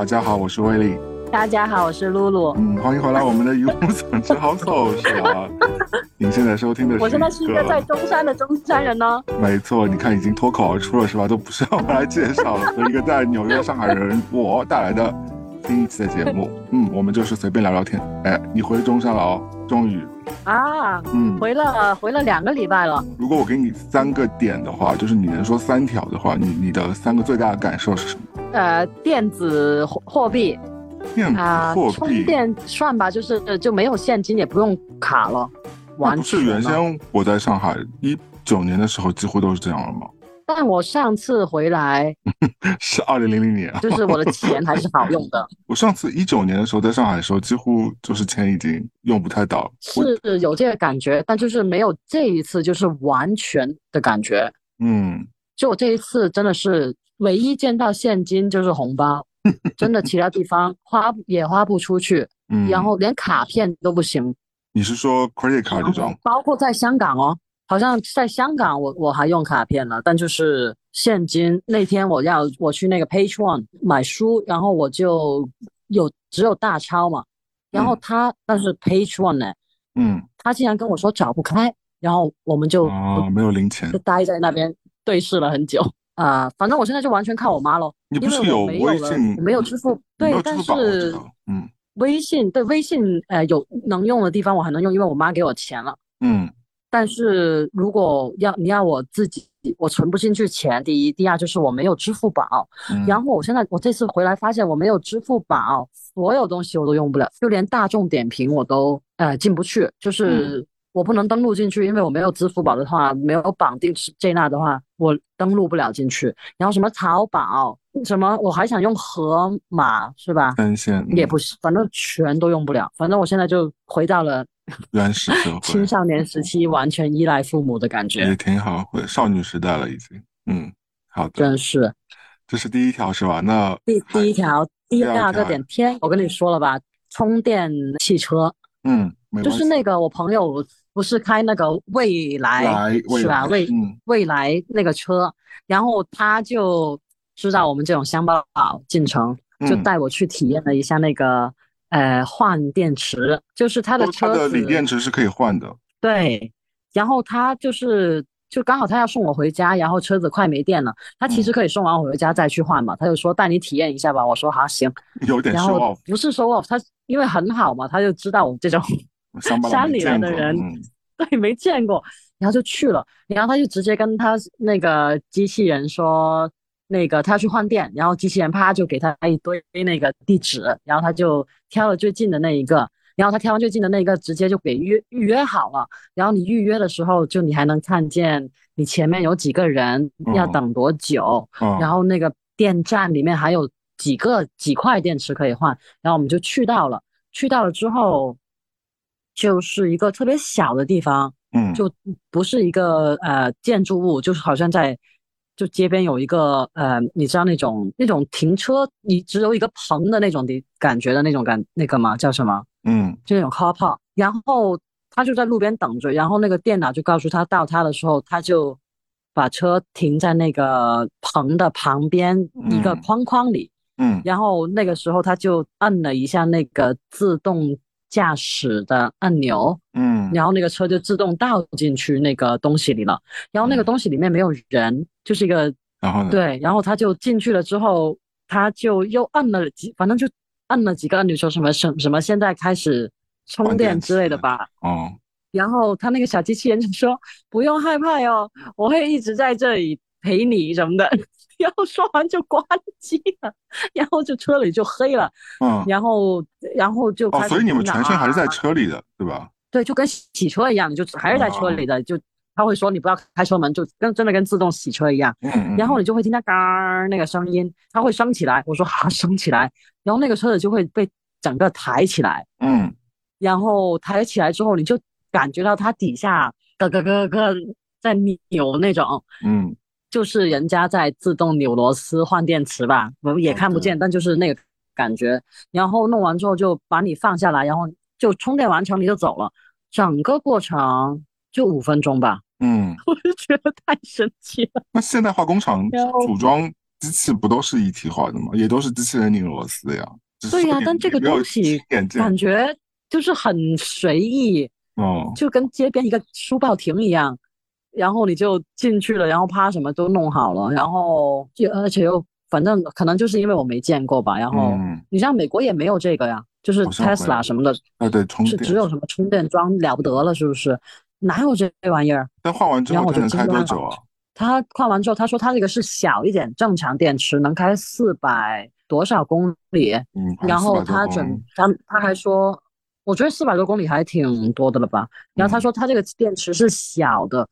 大家好，我是威利。大家好，我是露露。嗯，欢迎回来我们的一无所知 Household 是吧？您现在收听的是，我现在是一个在中山的中山人呢。没错，你看已经脱口而出了是吧？都不需要我来介绍了。和一个在纽约上海人我带来的第一期的节目，嗯，我们就是随便聊聊天。哎，你回中山了哦，终于啊，嗯，回了回了两个礼拜了。如果我给你三个点的话，就是你能说三条的话，你你的三个最大的感受是什么？呃，电子货货币。啊，充电算吧，就是就没有现金，也不用卡了。不是原先我在上海一九年的时候，几乎都是这样了吗？但我上次回来 是二零零零年，就是我的钱还是好用的。我上次一九年的时候在上海的时候，几乎就是钱已经用不太到，是有这个感觉，但就是没有这一次就是完全的感觉。嗯，就我这一次真的是唯一见到现金就是红包。真的，其他地方花也花不出去，嗯，然后连卡片都不行。你是说 credit card 这种？包括在香港哦，好像在香港我我还用卡片了，但就是现金。那天我要我去那个 Page One 买书，然后我就有只有大钞嘛，然后他但是 Page One 呢，嗯，他竟然跟我说找不开，然后我们就啊没有零钱，就待在那边对视了很久。啊，反正我现在就完全靠我妈喽。你不是有微信？没有支付，对，但是嗯，微信对微信，呃，有能用的地方我还能用，因为我妈给我钱了。嗯，但是如果要你要我自己，我存不进去钱。第一，第二就是我没有支付宝。然后我现在我这次回来发现我没有支付宝，所有东西我都用不了，就连大众点评我都呃进不去，就是。我不能登录进去，因为我没有支付宝的话，没有绑定是 J 纳的话，我登录不了进去。然后什么淘宝，什么我还想用盒马，是吧？单线也不行，反正全都用不了。反正我现在就回到了原始社 会，青少年时期完全依赖父母的感觉，也挺好，回少女时代了已经。嗯，好的，真是。这是第一条是吧？那第第一条，第二个点，天，我跟你说了吧，充电汽车，嗯，就是那个我朋友。不是开那个未来是吧？未未来那个车，然后他就知道我们这种乡巴佬进城，就带我去体验了一下那个呃换电池，就是他的车的锂电池是可以换的。对，然后他就是就刚好他要送我回家，然后车子快没电了，他其实可以送完我回家再去换嘛，他就说带你体验一下吧。我说好行，有点然后不是说他因为很好嘛，他就知道我们这种。山里来的人，对，没见过，然后就去了，然后他就直接跟他那个机器人说，那个他要去换电，然后机器人啪就给他一堆那个地址，然后他就挑了最近的那一个，然后他挑完最近的那个，直接就给预预约好了，然后你预约的时候，就你还能看见你前面有几个人要等多久，然后那个电站里面还有几个几块电池可以换，然后我们就去到了，去到了之后。就是一个特别小的地方，嗯，就不是一个呃建筑物，就是好像在就街边有一个呃，你知道那种那种停车，你只有一个棚的那种的感觉的那种感那个吗？叫什么？嗯，就那种 car park。然后他就在路边等着，然后那个电脑就告诉他到他的时候，他就把车停在那个棚的旁边一个框框里，嗯，然后那个时候他就按了一下那个自动。驾驶的按钮，嗯，然后那个车就自动倒进去那个东西里了，然后那个东西里面没有人，就是一个，然后对，然后他就进去了之后，他就又按了几，反正就按了几个按钮，说什么什什么现在开始充电之类的吧，哦，然后他那个小机器人就说不用害怕哟，我会一直在这里陪你什么的。然后说完就关机了，然后就车里就黑了，嗯，然后然后就哦，所以你们全程还是在车里的，对吧？对，就跟洗车一样，就还是在车里的，就他会说你不要开车门，就跟真的跟自动洗车一样，嗯，然后你就会听到嘎那个声音，它会升起来，我说好升起来，然后那个车子就会被整个抬起来，嗯，然后抬起来之后，你就感觉到它底下咯咯咯咯在扭那种，嗯。就是人家在自动扭螺丝换电池吧，我们也看不见，但就是那个感觉。然后弄完之后就把你放下来，然后就充电完成你就走了，整个过程就五分钟吧。嗯，我就觉得太神奇了。那现代化工厂组装机器不都是一体化的吗？也都是机器人拧螺丝的呀。对呀，但这个东西感觉就是很随意，哦，就跟街边一个书报亭一样，然后你就进去了，然后啪什么都弄好了，然后就而且又反正可能就是因为我没见过吧，然后你像美国也没有这个呀，就是 Tesla 什么的，啊对，充是只有什么充电桩了不得了，是不是？哪有这玩意儿？那换完之后能开多久啊？他换完之后，他说他这个是小一点，正常电池能开四百多少公里。嗯，然后他准他他还说，我觉得四百多公里还挺多的了吧？然后他说他这个电池是小的，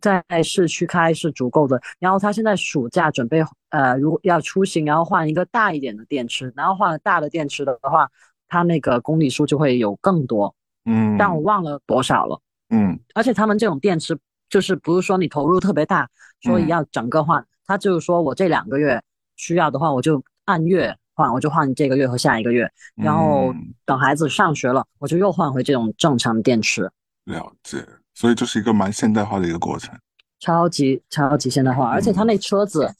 在市区开是足够的。然后他现在暑假准备呃，如果要出行，然后换一个大一点的电池，然后换了大的电池的话，他那个公里数就会有更多。嗯，但我忘了多少了。嗯，而且他们这种电池就是不是说你投入特别大，所以要整个换，他就是说我这两个月需要的话，我就按月换，我就换这个月和下一个月，然后等孩子上学了，我就又换回这种正常的电池。了解，所以这是一个蛮现代化的一个过程，超级超级现代化，而且他那车子，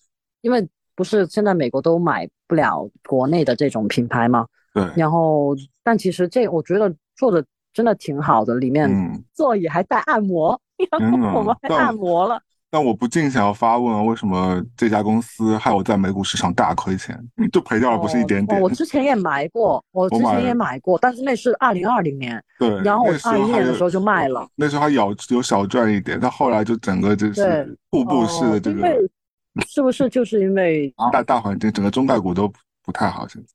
因为不是现在美国都买不了国内的这种品牌嘛，对，然后但其实这我觉得做的。真的挺好的，里面座椅还带按摩，我们还按摩了。但我不禁想要发问，为什么这家公司害我在美股市场大亏钱？就赔掉了不是一点点。我之前也买过，我之前也买过，但是那是二零二零年。对，然后我二一年的时候就卖了。那时候还有有小赚一点，但后来就整个就是瀑布式的这个，是不是就是因为大大环境，整个中概股都不太好现在。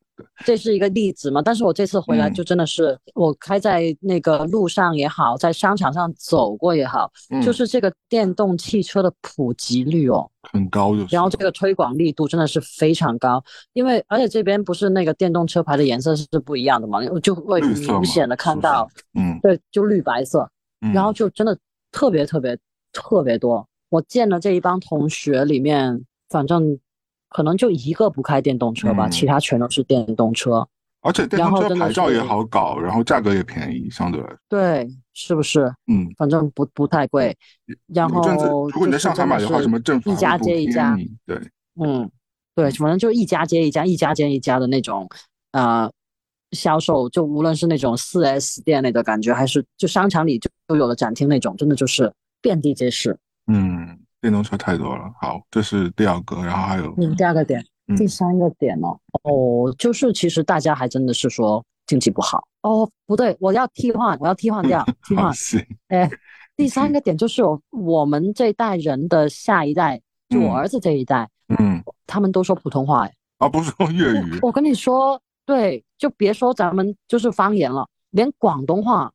这是一个例子嘛？但是我这次回来就真的是，我开在那个路上也好，在商场上走过也好，就是这个电动汽车的普及率哦，很高，就然后这个推广力度真的是非常高，因为而且这边不是那个电动车牌的颜色是不一样的嘛，就会明显的看到，嗯，对，就绿白色，然后就真的特别特别特别多。我见了这一帮同学里面，反正。可能就一个不开电动车吧，其他全都是电动车。而且电动车牌照也好搞，然后价格也便宜，相对来说。对，是不是？嗯，反正不不太贵。然后，如果你在上海买的话，什么政府一家接一家，对，嗯，对，反正就一家接一家，一家接一家的那种，呃，销售就无论是那种四 S 店那的感觉，还是就商场里就都有的展厅那种，真的就是遍地皆是。嗯。电动车太多了，好，这是第二个，然后还有嗯，第二个点，第三个点哦，哦，就是其实大家还真的是说经济不好。哦，不对，我要替换，我要替换掉，替换，哎，第三个点就是我们这一代人的下一代，就我儿子这一代，嗯，他们都说普通话，哎，啊，不是说粤语，我跟你说，对，就别说咱们就是方言了，连广东话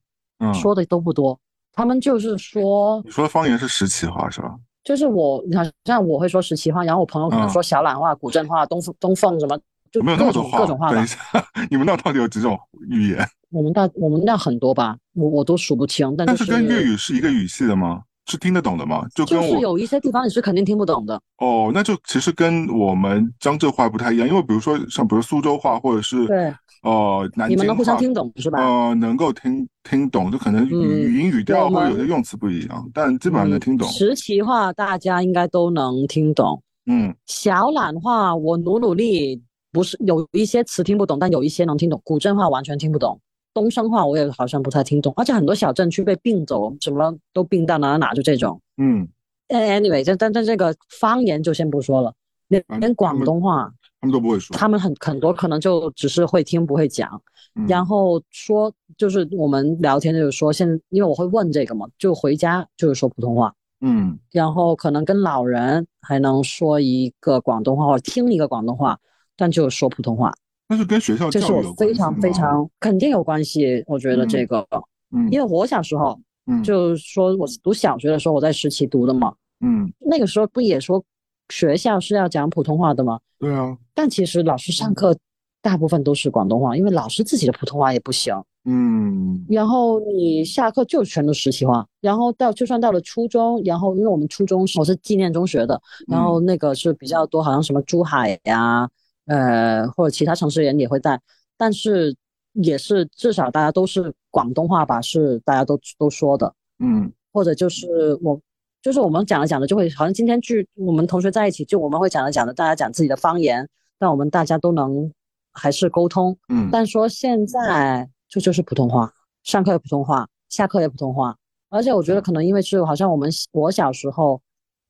说的都不多，他们就是说，你说的方言是石岐话是吧？就是我，你看，像我会说十七话，然后我朋友可能说小榄话、古镇话、东东凤什么，就各种各种话。等一下，你们那到底有几种语言？我们那我们那很多吧，我我都数不清。但是跟粤语是一个语系的吗？是听得懂的吗？就跟我有一些地方你是肯定听不懂的。哦，那就其实跟我们江浙话不太一样，因为比如说像比如苏州话或者是对哦南京话，你们能互相听懂是吧？呃，能够听听懂，就可能语语音语调或者有些用词不一样，但基本上能听懂。石岐话大家应该都能听懂。嗯，小榄话我努努力，不是有一些词听不懂，但有一些能听懂。古镇话完全听不懂。东升话我也好像不太听懂，而且很多小镇区被并走，什么都并到哪哪哪，就这种。嗯，anyway，但但但这个方言就先不说了，连连广东话他们都不会说，他们很很多可能就只是会听不会讲。然后说就是我们聊天就是说，现在因为我会问这个嘛，就回家就是说普通话。嗯，然后可能跟老人还能说一个广东话或者听一个广东话，但就是说普通话。那是跟学校这是我非常非常肯定有关系，我觉得这个，嗯，因为我小时候，嗯，就是说我读小学的时候，我在实习读的嘛，嗯，那个时候不也说学校是要讲普通话的吗？对啊，但其实老师上课大部分都是广东话，因为老师自己的普通话也不行，嗯，然后你下课就全都实习话，然后到就算到了初中，然后因为我们初中我是纪念中学的，然后那个是比较多，好像什么珠海呀。呃，或者其他城市人也会带，但是也是至少大家都是广东话吧，是大家都都说的，嗯，或者就是我就是我们讲着讲着就会，好像今天去我们同学在一起，就我们会讲着讲着，大家讲自己的方言，但我们大家都能还是沟通。嗯，但说现在就就是普通话，上课也普通话，下课也普通话。而且我觉得可能因为是好像我们我小时候，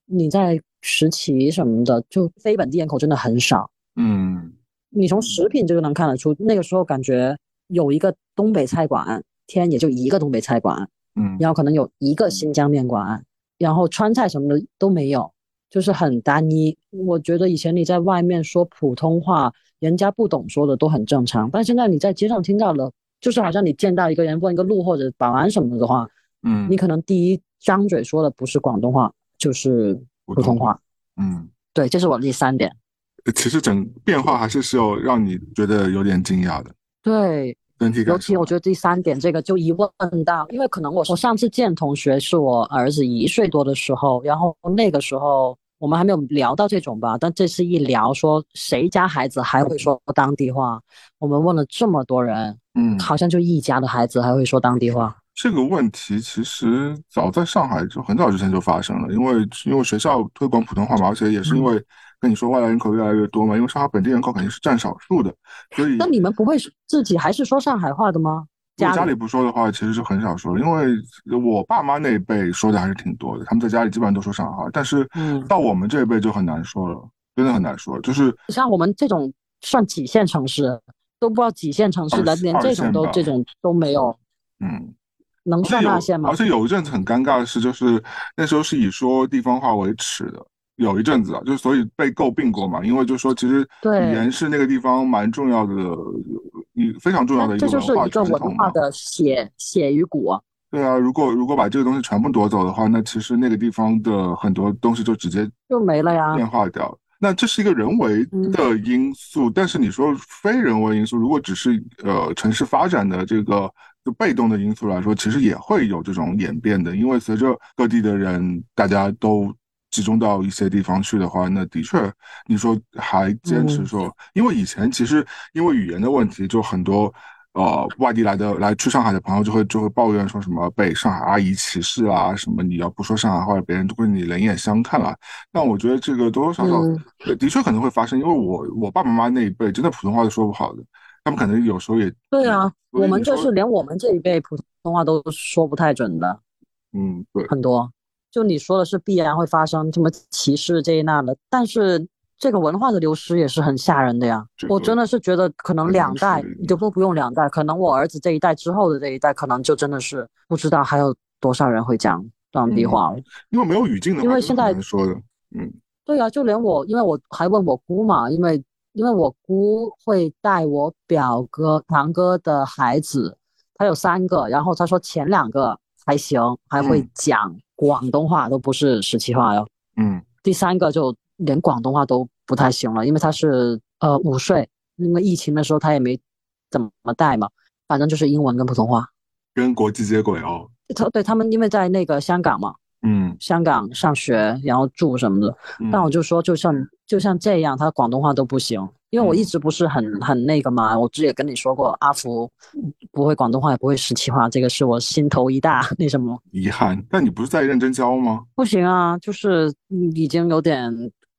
你在实习什么的，就非本地人口真的很少。嗯，你从食品这个能看得出，那个时候感觉有一个东北菜馆，天也就一个东北菜馆，嗯，然后可能有一个新疆面馆。然后川菜什么的都没有，就是很单一。我觉得以前你在外面说普通话，人家不懂说的都很正常。但现在你在街上听到了，就是好像你见到一个人问一个路或者保安什么的话，嗯，你可能第一张嘴说的不是广东话，就是普通话。嗯，对，这是我的第三点。其实整变化还是是有让你觉得有点惊讶的。对。整体感尤其我觉得第三点，这个就一问到，因为可能我我上次见同学是我儿子一岁多的时候，然后那个时候我们还没有聊到这种吧，但这次一聊说谁家孩子还会说当地话，我们问了这么多人，嗯，好像就一家的孩子还会说当地话。这个问题其实早在上海就很早之前就发生了，因为因为学校推广普通话嘛，而且也是因为。跟你说，外来人口越来越多嘛，因为上海本地人口肯定是占少数的，所以那你们不会自己还是说上海话的吗？家里不说的话，其实是很少说，因为我爸妈那一辈说的还是挺多的，他们在家里基本上都说上海话，但是到我们这一辈就很难说了，真的很难说。就是像我们这种算几线城市，都不知道几线城市的，连这种都这种都没有，嗯，能算大线吗？而且有一阵子很尴尬的是，就是那时候是以说地方话为耻的。有一阵子啊，就所以被诟病过嘛，因为就说其实语言是那个地方蛮重要的，一非常重要的一个文化这就是一个文化的血血与骨。对啊，如果如果把这个东西全部夺走的话，那其实那个地方的很多东西就直接就没了呀，变化掉。那这是一个人为的因素，但是你说非人为因素，如果只是呃城市发展的这个就被动的因素来说，其实也会有这种演变的，因为随着各地的人大家都。集中到一些地方去的话，那的确，你说还坚持说，因为以前其实因为语言的问题，就很多呃外地来的来去上海的朋友就会就会抱怨说什么被上海阿姨歧视啊，什么你要不说上海话，别人都会你冷眼相看啦。但我觉得这个多多少少的确可能会发生，因为我我爸爸妈妈那一辈真的普通话都说不好的，他们可能有时候也对啊，我们就是连我们这一辈普通话都说不太准的，嗯，对，很多。就你说的是必然会发生什么歧视这一那的，但是这个文化的流失也是很吓人的呀。我真的是觉得可能两代你就不不用两代，可能我儿子这一代之后的这一代，可能就真的是不知道还有多少人会讲当地话了。因为没有语境的，因为现在说的，嗯，对啊，就连我，因为我还问我姑嘛，因为因为我姑会带我表哥堂哥的孩子，他有三个，然后他说前两个还行，还会讲。广东话都不是十七话哟，嗯，第三个就连广东话都不太行了，因为他是呃五岁，因为疫情的时候他也没怎么带嘛，反正就是英文跟普通话，跟国际接轨哦。他对他们因为在那个香港嘛。嗯，香港上学，然后住什么的，但我就说，就像就像这样，他广东话都不行，因为我一直不是很很那个嘛。我之前也跟你说过，阿福不会广东话，也不会十七话，这个是我心头一大那什么遗憾。但你不是在认真教吗？不行啊，就是已经有点，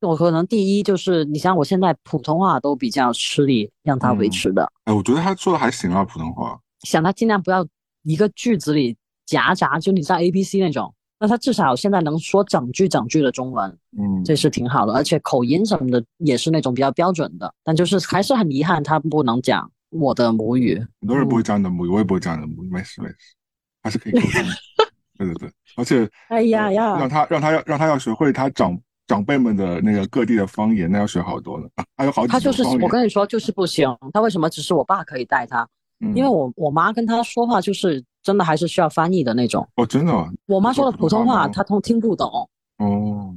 我可能第一就是你像我现在普通话都比较吃力，让他维持的。哎，我觉得他说的还行啊，普通话。想他尽量不要一个句子里夹杂，就你知道 A B C 那种。那他至少现在能说整句整句的中文，嗯，这是挺好的，而且口音什么的也是那种比较标准的。但就是还是很遗憾，他不能讲我的母语。很多人不会讲你的母语，我也不会讲你的母语，没事没事，还是可以沟通。对对对，而且，哎呀呀，让他让他要让他要学会他长长辈们的那个各地的方言，那要学好多呢，还有好几他就是我跟你说就是不行，他为什么只是我爸可以带他？因为我我妈跟他说话就是真的还是需要翻译的那种。哦，真的。我妈说的普通话她通听不懂。哦，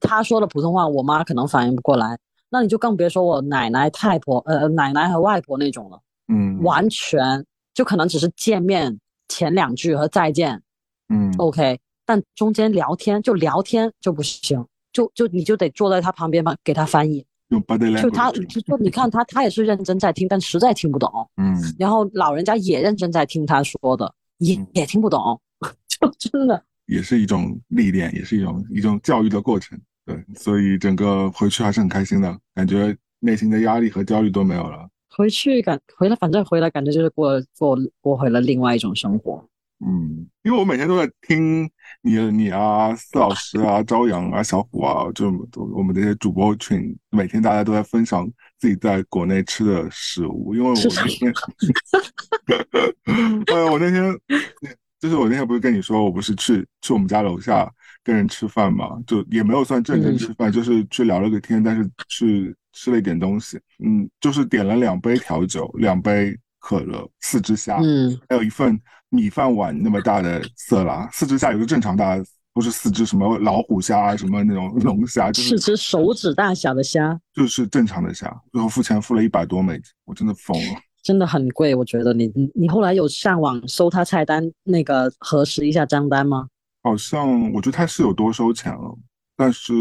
她说的普通话我妈可能反应不过来，那你就更别说我奶奶太婆呃奶奶和外婆那种了，嗯，完全就可能只是见面前两句和再见，嗯，OK，但中间聊天就聊天就不行，就就你就得坐在他旁边嘛给他翻译。就他，就你看他，他也是认真在听，但实在听不懂。嗯，然后老人家也认真在听他说的，也也听不懂，就真的也是一种历练，也是一种一种教育的过程。对，所以整个回去还是很开心的，感觉内心的压力和焦虑都没有了。回去感回来，反正回来感觉就是过过过回了另外一种生活。嗯，因为我每天都在听你、你啊、四老师啊、朝阳啊、小虎啊，就我们这些主播群，每天大家都在分享自己在国内吃的食物。因为我那天，哎，我那天，就是我那天不是跟你说，我不是去去我们家楼下跟人吃饭嘛，就也没有算正经吃饭，就是去聊了个天，但是去吃了一点东西。嗯，就是点了两杯调酒，两杯可乐，四只虾，嗯，还有一份。米饭碗那么大的色拉，四只虾有个正常大，不是四只什么老虎虾啊，什么那种龙虾，就是只手指大小的虾，就是正常的虾。最后付钱付了一百多美金，我真的疯了，真的很贵。我觉得你你你后来有上网搜他菜单，那个核实一下账单吗？好像我觉得他是有多收钱了，但是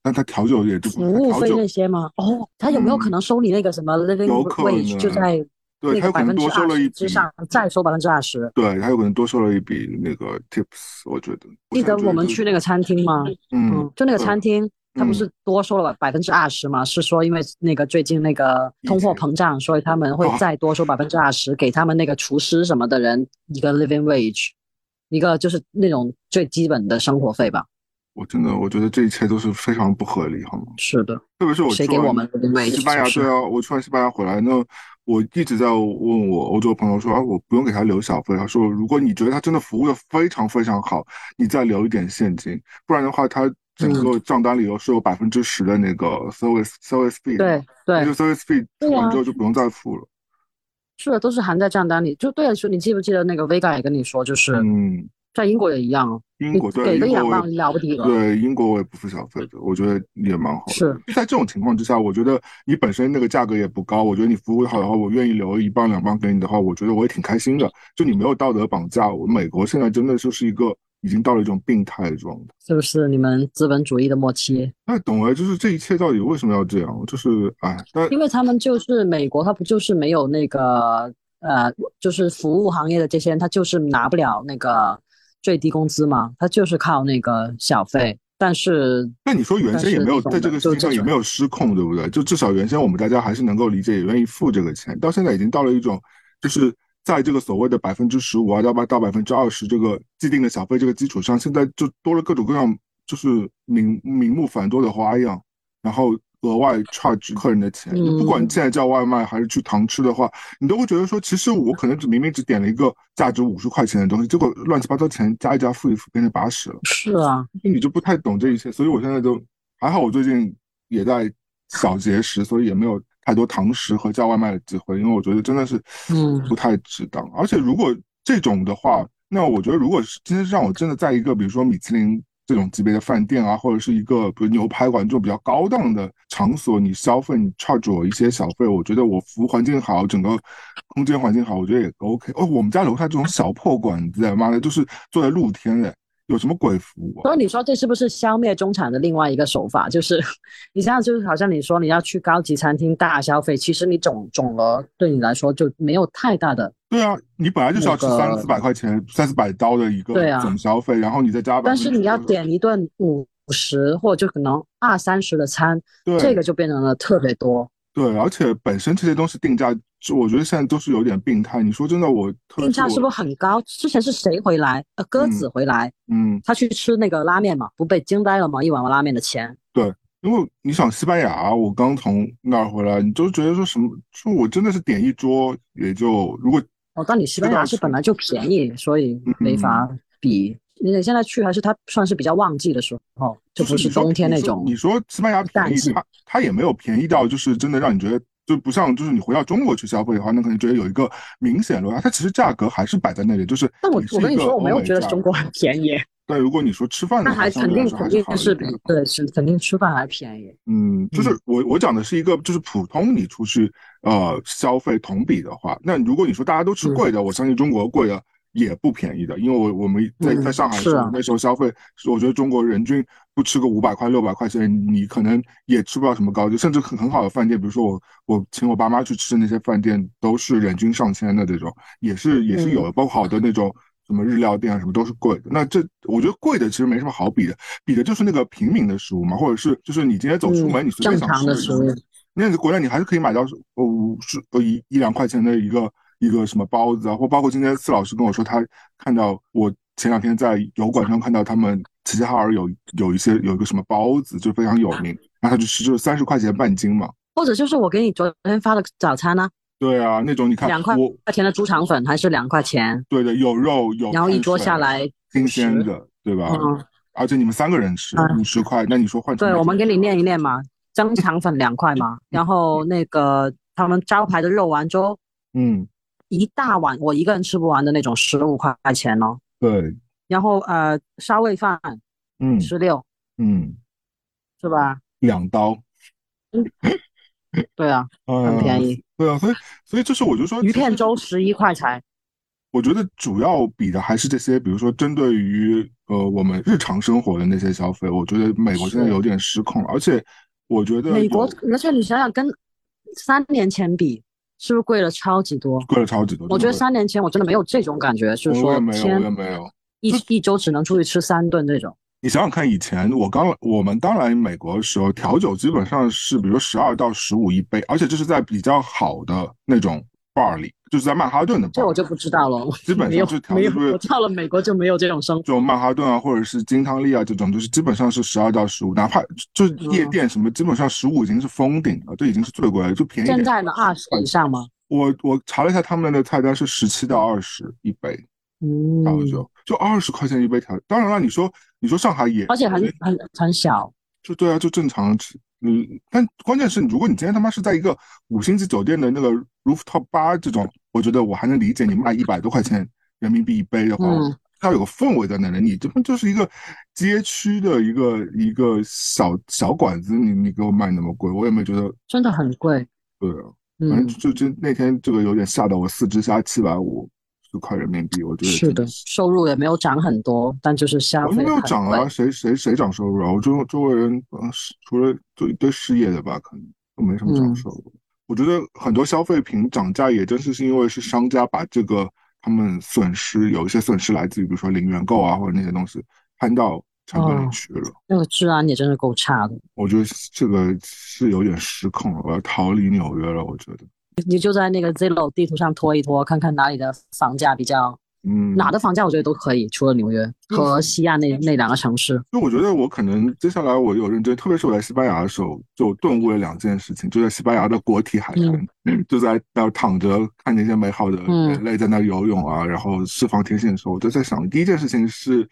但他调酒也就服务费那些吗？哦，他有没有可能收你那个什么 living wage 就在？对他有可能多收了一笔，之上再收百分之二十。对他有可能多收了一笔那个 tips，我觉得。记得我们去那个餐厅吗？嗯，就那个餐厅，他不是多收了百分之二十吗？是说因为那个最近那个通货膨胀，所以他们会再多收百分之二十，给他们那个厨师什么的人一个 living wage，一个就是那种最基本的生活费吧。我真的我觉得这一切都是非常不合理，好吗？是的，特别是我谁给我们西班牙对啊，我去完西班牙回来那。我一直在问我欧洲朋友说啊，我不用给他留小费。他说，如果你觉得他真的服务的非常非常好，你再留一点现金，不然的话，他整个账单里头是有百分之十的那个 service service fee。对对，那个 service fee 付完之后就不用再付了。是的，都是含在账单里。就对了，说你记不记得那个 Vega 也跟你说，就是嗯。在英国也一样，英国给个两万了不得了。对，英国我也不付小费的，我觉得也蛮好的。是在这种情况之下，我觉得你本身那个价格也不高，我觉得你服务好的话，我愿意留一磅两磅给你的话，我觉得我也挺开心的。就你没有道德绑架，我美国现在真的就是一个已经到了一种病态状态，是不是？你们资本主义的末期？那懂了，就是这一切到底为什么要这样？就是哎，但因为他们就是美国，他不就是没有那个呃，就是服务行业的这些人，他就是拿不了那个。最低工资嘛，他就是靠那个小费，但是那你说原先也没有在这个事情上也没有失控，对不对？就至少原先我们大家还是能够理解，也愿意付这个钱。到现在已经到了一种，就是在这个所谓的百分之十五啊，到百到百分之二十这个既定的小费这个基础上，现在就多了各种各样，就是名名目繁多的花样，然后。额外 charge 客人的钱，不管现在叫外卖还是去堂吃的话，你都会觉得说，其实我可能只明明只点了一个价值五十块钱的东西，结果乱七八糟钱加一加付一付变成八十了。是啊，你就不太懂这一切，所以我现在都还好，我最近也在小节食，所以也没有太多堂食和叫外卖的机会，因为我觉得真的是嗯不太值当。而且如果这种的话，那我觉得如果是今天让我真的在一个比如说米其林。这种级别的饭店啊，或者是一个比如牛排馆这种比较高档的场所，你消费你 charge 我一些小费，我觉得我服务环境好，整个空间环境好，我觉得也 OK。哦，我们家楼下这种小破馆子，妈的，就是坐在露天的。有什么鬼服务？所以你说这是不是消灭中产的另外一个手法？就是 你这样，就是好像你说你要去高级餐厅大消费，其实你总总额对你来说就没有太大的。对啊，你本来就是要吃三四百块钱、三四百刀的一个总消费，然后你再加。但是你要点一顿五十或者就可能二三十的餐，这个就变成了特别多。对，而且本身这些东西定价，就我觉得现在都是有点病态。你说真的，我定价是不是很高？之前是谁回来？呃，鸽子回来，嗯，他去吃那个拉面嘛，不被惊呆了吗？一碗拉面的钱。对，因为你想西班牙，我刚从那儿回来，你就觉得说什么？说我真的是点一桌也就如果哦，但你西班牙是本来就便宜，所以没法比。你得现在去还是它算是比较旺季的时候，就不是冬天那种。你说西班牙便宜，它它也没有便宜到，就是真的让你觉得就不像，就是你回到中国去消费的话，那可能觉得有一个明显落差。它其实价格还是摆在那里，就是。但我我跟你说，我没有觉得中国很便宜。但如果你说吃饭的话，那还肯定肯定是比对是肯定吃饭还便宜。嗯，就是我我讲的是一个就是普通你出去呃消费同比的话，那如果你说大家都吃贵的，我相信中国贵的。也不便宜的，因为我我们在在上海的时候，那时候消费，我觉得中国人均不吃个五百块六百块钱，你可能也吃不到什么高级，甚至很很好的饭店，比如说我我请我爸妈去吃的那些饭店，都是人均上千的这种，也是也是有的，包括好的那种什么日料店啊，什么都是贵的。那这我觉得贵的其实没什么好比的，比的就是那个平民的食物嘛，或者是就是你今天走出门，你随便想吃的食物，那在国内你还是可以买到呃五十呃一一两块钱的一个一个什么包子啊，或包括今天四老师跟我说他看到我前两天在油管上看到他们齐齐哈尔有有一些有一个什么包子就非常有名，然后他就吃就是三十块钱半斤嘛，或者就是我给你昨天发的早餐呢。对啊，那种你看两块块钱的猪肠粉还是两块钱？对的，有肉有，然后一桌下来新鲜的，对吧？嗯。而且你们三个人吃五十块，那你说换成？对，我们给你念一念嘛，蒸肠粉两块嘛，然后那个他们招牌的肉丸粥，嗯，一大碗我一个人吃不完的那种，十五块钱哦。对。然后呃，沙味饭，嗯，十六，嗯，是吧？两刀。嗯。对啊，很便宜。对啊，所以所以就是我就说，鱼片粥十一块钱。我觉得主要比的还是这些，比如说针对于呃我们日常生活的那些消费，我觉得美国现在有点失控了。而且我觉得美国，而且你想想，跟三年前比，是不是贵了超级多？贵了超级多。我觉得三年前我真的没有这种感觉，就是说，我也没有，我也没有，一一周只能出去吃三顿这种。你想想看，以前我刚我们刚来美国的时候，调酒基本上是比如十二到十五一杯，而且这是在比较好的那种 bar 里，就是在曼哈顿的 bar。这我就不知道了，基本上就调酒。我到了美国就没有这种生活。就曼哈顿啊，或者是金汤力啊这种，就是基本上是十二到十五，哪怕就是夜店什么，基本上十五已经是封顶了，这已经是最贵了，就便宜。现在呢，二十以上吗？我我查了一下他们的菜单是十七到二十一杯。调酒就二十块钱一杯调，当然了，你说你说上海也，而且很很很小，就对啊，就正常吃，嗯，但关键是，如果你今天他妈是在一个五星级酒店的那个 rooftop bar 这种，我觉得我还能理解你卖一百多块钱人民币一杯的话，它有个氛围在那里，你这不就是一个街区的一个一个小小馆子，你你给我卖那么贵，我也没觉得真的很贵，对啊，反正就就那天这个有点吓到我，四只虾七百五。十块人民币，我觉得是的，收入也没有涨很多，但就是消费没有涨啊，谁谁谁涨收入啊？我周周围人，嗯，除了就一堆失业的吧，可能都没什么涨收入。我觉得很多消费品涨价也真是是因为是商家把这个他们损失有一些损失来自于比如说零元购啊或者那些东西摊到成本里去了。那个治安也真是够差的。我觉得这个是有点失控了，我要逃离纽约了。我觉得。你就在那个 Zillow 地图上拖一拖，看看哪里的房价比较，嗯，哪的房价我觉得都可以，除了纽约和西亚那那两个城市。就我觉得我可能接下来我有认真，特别是我在西班牙的时候，就顿悟了两件事情。就在西班牙的国体海滩，就在那儿躺着看那些美好的人类在那游泳啊，然后释放天性的时候，我就在想，第一件事情是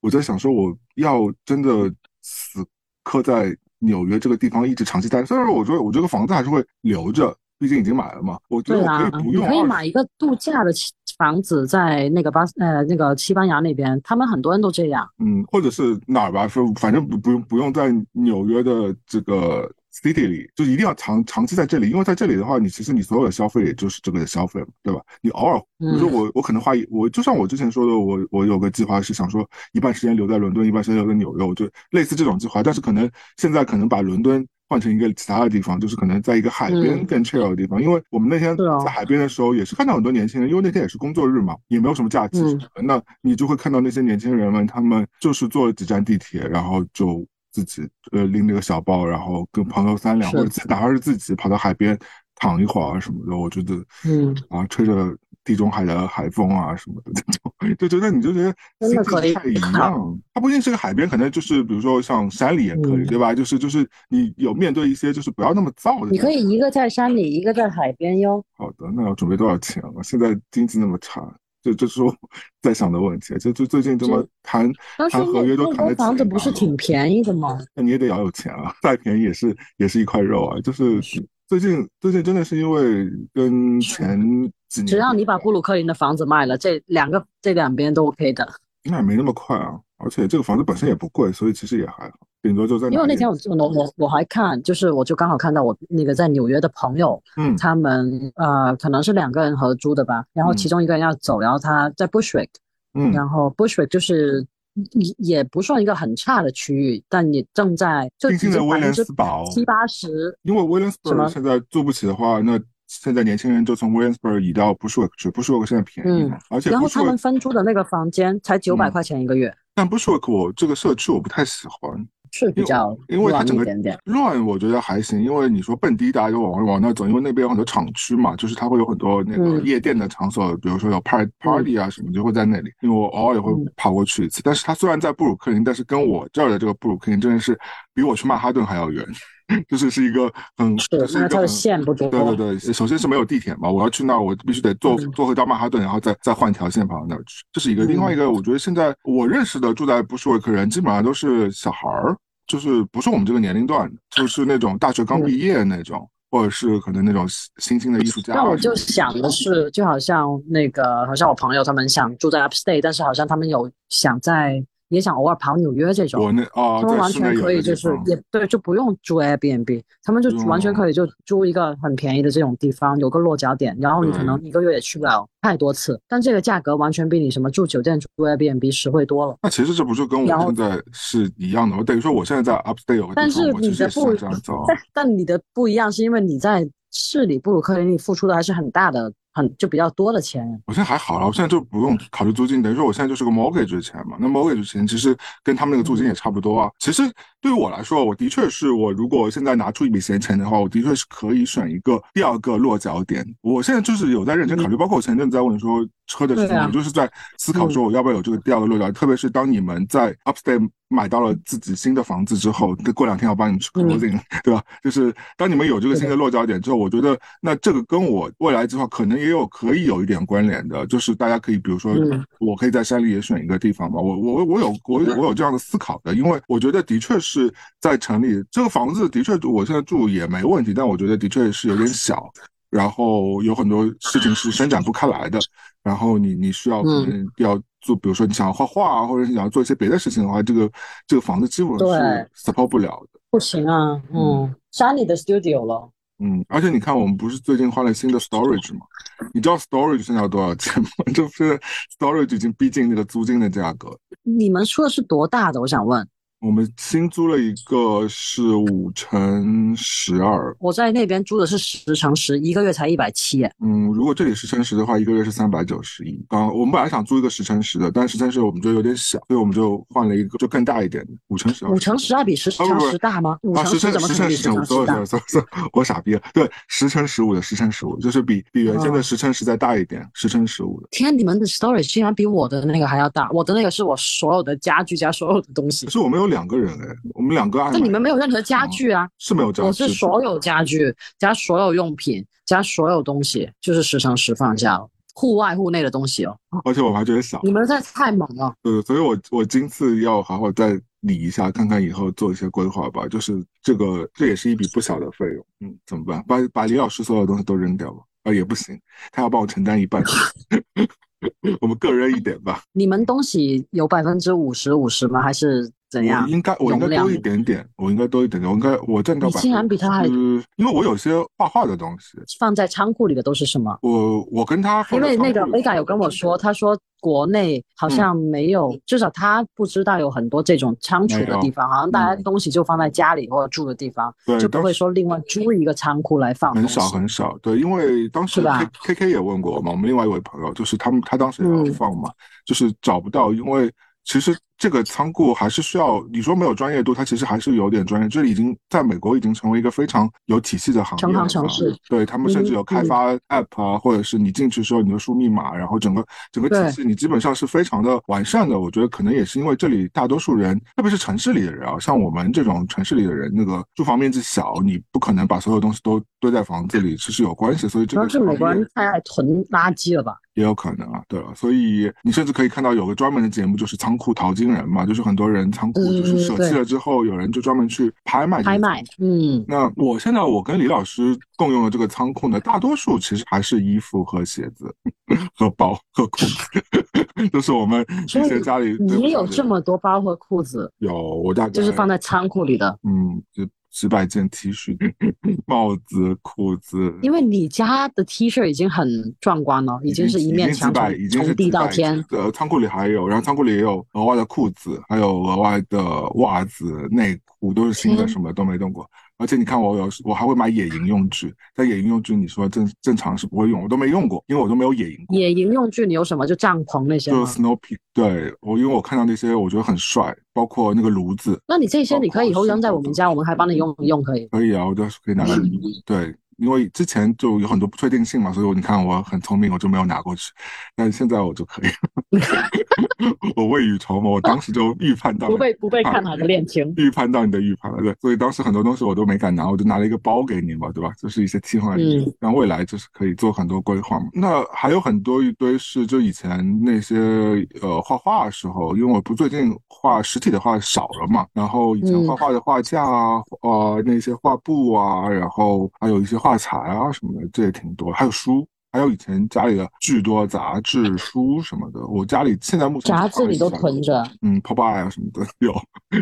我在想说，我要真的死磕在纽约这个地方一直长期待。虽然说我说我这个房子还是会留着。毕竟已经买了嘛，我觉得可以不用。你可以买一个度假的房子，在那个巴呃那个西班牙那边，他们很多人都这样。嗯，或者是哪儿吧，说反正不不用不用在纽约的这个 city 里，就一定要长长期在这里，因为在这里的话，你其实你所有的消费也就是这个的消费嘛，对吧？你偶尔，比如说我我可能花一我就像我之前说的，我我有个计划是想说一半时间留在伦敦，一半时间留在纽约，我就类似这种计划，但是可能现在可能把伦敦。换成一个其他的地方，就是可能在一个海边更 chill 的地方。因为我们那天在海边的时候，也是看到很多年轻人，因为那天也是工作日嘛，也没有什么假期。那你就会看到那些年轻人们，他们就是坐了几站地铁，然后就自己呃拎着个小包，然后跟朋友三两或者哪怕是自己跑到海边躺一会儿什么的。我觉得，嗯啊，吹着。地中海的海风啊什么的，就觉得你就觉得真的可以太一样。它不一定是个海边，可能就是比如说像山里也可以，对吧？就是就是你有面对一些就是不要那么燥的。你可以一个在山里，一个在海边哟。好的，那要准备多少钱啊？现在经济那么差，这这是我在想的问题。就就最近这么谈谈合约都谈的房子不是挺便宜的吗？那你也得要有钱啊，再便宜也是也是一块肉啊。就是最近最近真的是因为跟前。只要你把布鲁克林的房子卖了，这两个这两边都 OK 的。那也没那么快啊，而且这个房子本身也不贵，所以其实也还好。顶多就在因为那天我我我我还看，就是我就刚好看到我那个在纽约的朋友，嗯，他们呃可能是两个人合租的吧，然后其中一个人要走，然后他在 Bushwick，嗯，然后 Bushwick 就是也也不算一个很差的区域，但你正在就新的威廉斯堡七八十，因为威廉斯堡现在住不起的话，那。现在年轻人就从 Williamsburg 移到 Bushwick 去，Bushwick 现在便宜嘛，而且然后他们分租的那个房间才九百块钱一个月。但 Bushwick 我这个社区我不太喜欢。是比较，因为它整个乱，我觉得还行。因为你说蹦迪，大家就往往那走，因为那边有很多厂区嘛，就是它会有很多那个夜店的场所，比如说有 party party 啊什么，就会在那里。因为我偶尔也会跑过去一次。但是它虽然在布鲁克林，但是跟我这儿的这个布鲁克林真的是比我去曼哈顿还要远，就是是一个很，是它的线不多。对对对，首先是没有地铁嘛，我要去那儿，我必须得坐坐回到曼哈顿，然后再再换条线跑到那儿去。这是一个。另外一个，我觉得现在我认识的住在布什维克人，基本上都是小孩儿。就是不是我们这个年龄段，就是那种大学刚毕业那种，或者是可能那种新兴的艺术家。那我就想的是，就好像那个，好像我朋友他们想住在 Upstate，但是好像他们有想在。也想偶尔跑纽约这种，国内啊，他们完全可以，就是也对，就不用租 Airbnb，他们就完全可以就租一个很便宜的这种地方，有个落脚点，然后你可能一个月也去不了太多次，但这个价格完全比你什么住酒店住 Airbnb 实惠多了。那其实这不就跟我现在是一样的？我等于说我现在在 Upstate 有个但是你的不，但你的不一样是因为你在市里布鲁克林，你付出的还是很大的。很就比较多的钱，我现在还好了，我现在就不用考虑租金，等于说我现在就是个 mortgage 的钱嘛。那 mortgage 钱其实跟他们那个租金也差不多啊。其实对于我来说，我的确是我如果现在拿出一笔闲钱的话，我的确是可以选一个第二个落脚点。我现在就是有在认真考虑，包括我前阵子在问你说车的事情，我就是在思考说我要不要有这个第二个落脚，特别是当你们在 upstate。买到了自己新的房子之后，过两天要帮你去 closing，对吧？就是当你们有这个新的落脚点之后，我觉得那这个跟我未来计划可能也有可以有一点关联的，就是大家可以比如说，我可以在山里也选一个地方吧。我我我有我我有这样的思考的，因为我觉得的确是在城里，这个房子的确我现在住也没问题，但我觉得的确是有点小，然后有很多事情是伸展不开来的，然后你你需要可能要。做，比如说你想要画画啊，或者你想要做一些别的事情的话，这个这个房子基本上是 support 不了的。不行啊，嗯，山里的 studio 了。嗯，而且你看，我们不是最近换了新的 storage 吗？你知道 storage 现在要多少钱吗？就是 storage 已经逼近那个租金的价格。你们说的是多大的？我想问。我们新租了一个是五乘十二，我在那边租的是十乘十，一个月才一百七。嗯，如果这里十乘十的话，一个月是三百九十一。刚我们本来想租一个十乘十的，但十乘十我们觉得有点小，所以我们就换了一个就更大一点的五乘十二。五乘十二比十乘十大吗？啊，十乘十乘十五，所以所以所以，我傻逼了。对，十乘十五的十乘十五就是比比原先的十乘十再大一点，十乘十五的。天，你们的 storage 竟然比我的那个还要大！我的那个是我所有的家具加所有的东西。可是我们有两个人哎。我们两个，那你们没有任何家具啊？是没有家具，我是所有家具加所有用品加所有东西，就是十乘十放下了，户外户内的东西哦。而且我还觉得小，你们在太猛了。对，所以我我今次要好好再理一下，看看以后做一些规划吧。就是这个，这也是一笔不小的费用。嗯，怎么办？把把李老师所有东西都扔掉吧啊？也不行，他要帮我承担一半。我们各扔一点吧。你们东西有百分之五十五十吗？还是？怎样？应该我应该多一点点，我应该多一点点，我应该我占到。你竟然比他还，因为我有些画画的东西放在仓库里的都是什么？我我跟他，因为那个 Vega 有跟我说，他说国内好像没有，至少他不知道有很多这种仓储的地方，好像大家东西就放在家里或者住的地方，就不会说另外租一个仓库来放。很少很少，对，因为当时 K K K 也问过嘛，我们另外一位朋友就是他们，他当时也要放嘛，就是找不到，因为。其实这个仓库还是需要你说没有专业度，它其实还是有点专业。这已经在美国已经成为一个非常有体系的行业了。城市，对他们甚至有开发 app 啊，或者是你进去时候你就输密码，然后整个整个体系你基本上是非常的完善的。我觉得可能也是因为这里大多数人，特别是城市里的人啊，像我们这种城市里的人，那个住房面积小，你不可能把所有东西都堆在房子里，其实有关系。所以这个是美国人太爱囤垃圾了吧？也有可能啊，对了，所以你甚至可以看到有个专门的节目，就是仓库淘金人嘛，就是很多人仓库就是舍弃了之后，有人就专门去拍卖。拍卖，嗯。那我现在我跟李老师共用的这个仓库呢，大多数其实还是衣服和鞋子 和包和裤子，都是我们以前家里。你有这么多包和裤子？有，我大概就是放在仓库里的。嗯，就。几百件 T 恤、帽子、裤子，因为你家的 T 恤已经很壮观了，已经是一面墙从地到天。呃，仓库里还有，然后仓库里也有额外的裤子，还有额外的袜子、内裤，都是新的，什么都没动过。而且你看我有我还会买野营用具，但野营用具你说正正常是不会用，我都没用过，因为我都没有野营过。野营用具你有什么？就帐篷那些就 snow p e 对我，因为我看到那些我觉得很帅，包括那个炉子。那你这些你可以以后扔在我们家，我们还帮你用一用，可以？可以啊，我都是可以拿来。对。因为之前就有很多不确定性嘛，所以你看我很聪明，我就没有拿过去。但现在我就可以，我未雨绸缪，我当时就预判到不被不被看好的恋情，预判到你的预判了，对。所以当时很多东西我都没敢拿，我就拿了一个包给你嘛，对吧？就是一些替换品，让未来就是可以做很多规划嘛。那还有很多一堆是就以前那些呃画画的时候，因为我不最近画实体的画少了嘛，然后以前画画的画架啊，呃那些画布啊，然后还有一些。画材啊什么的，这也挺多，还有书，还有以前家里的巨多杂志、书什么的。我家里现在目前杂志里都囤着，嗯，Pop Eye 啊什么的 有，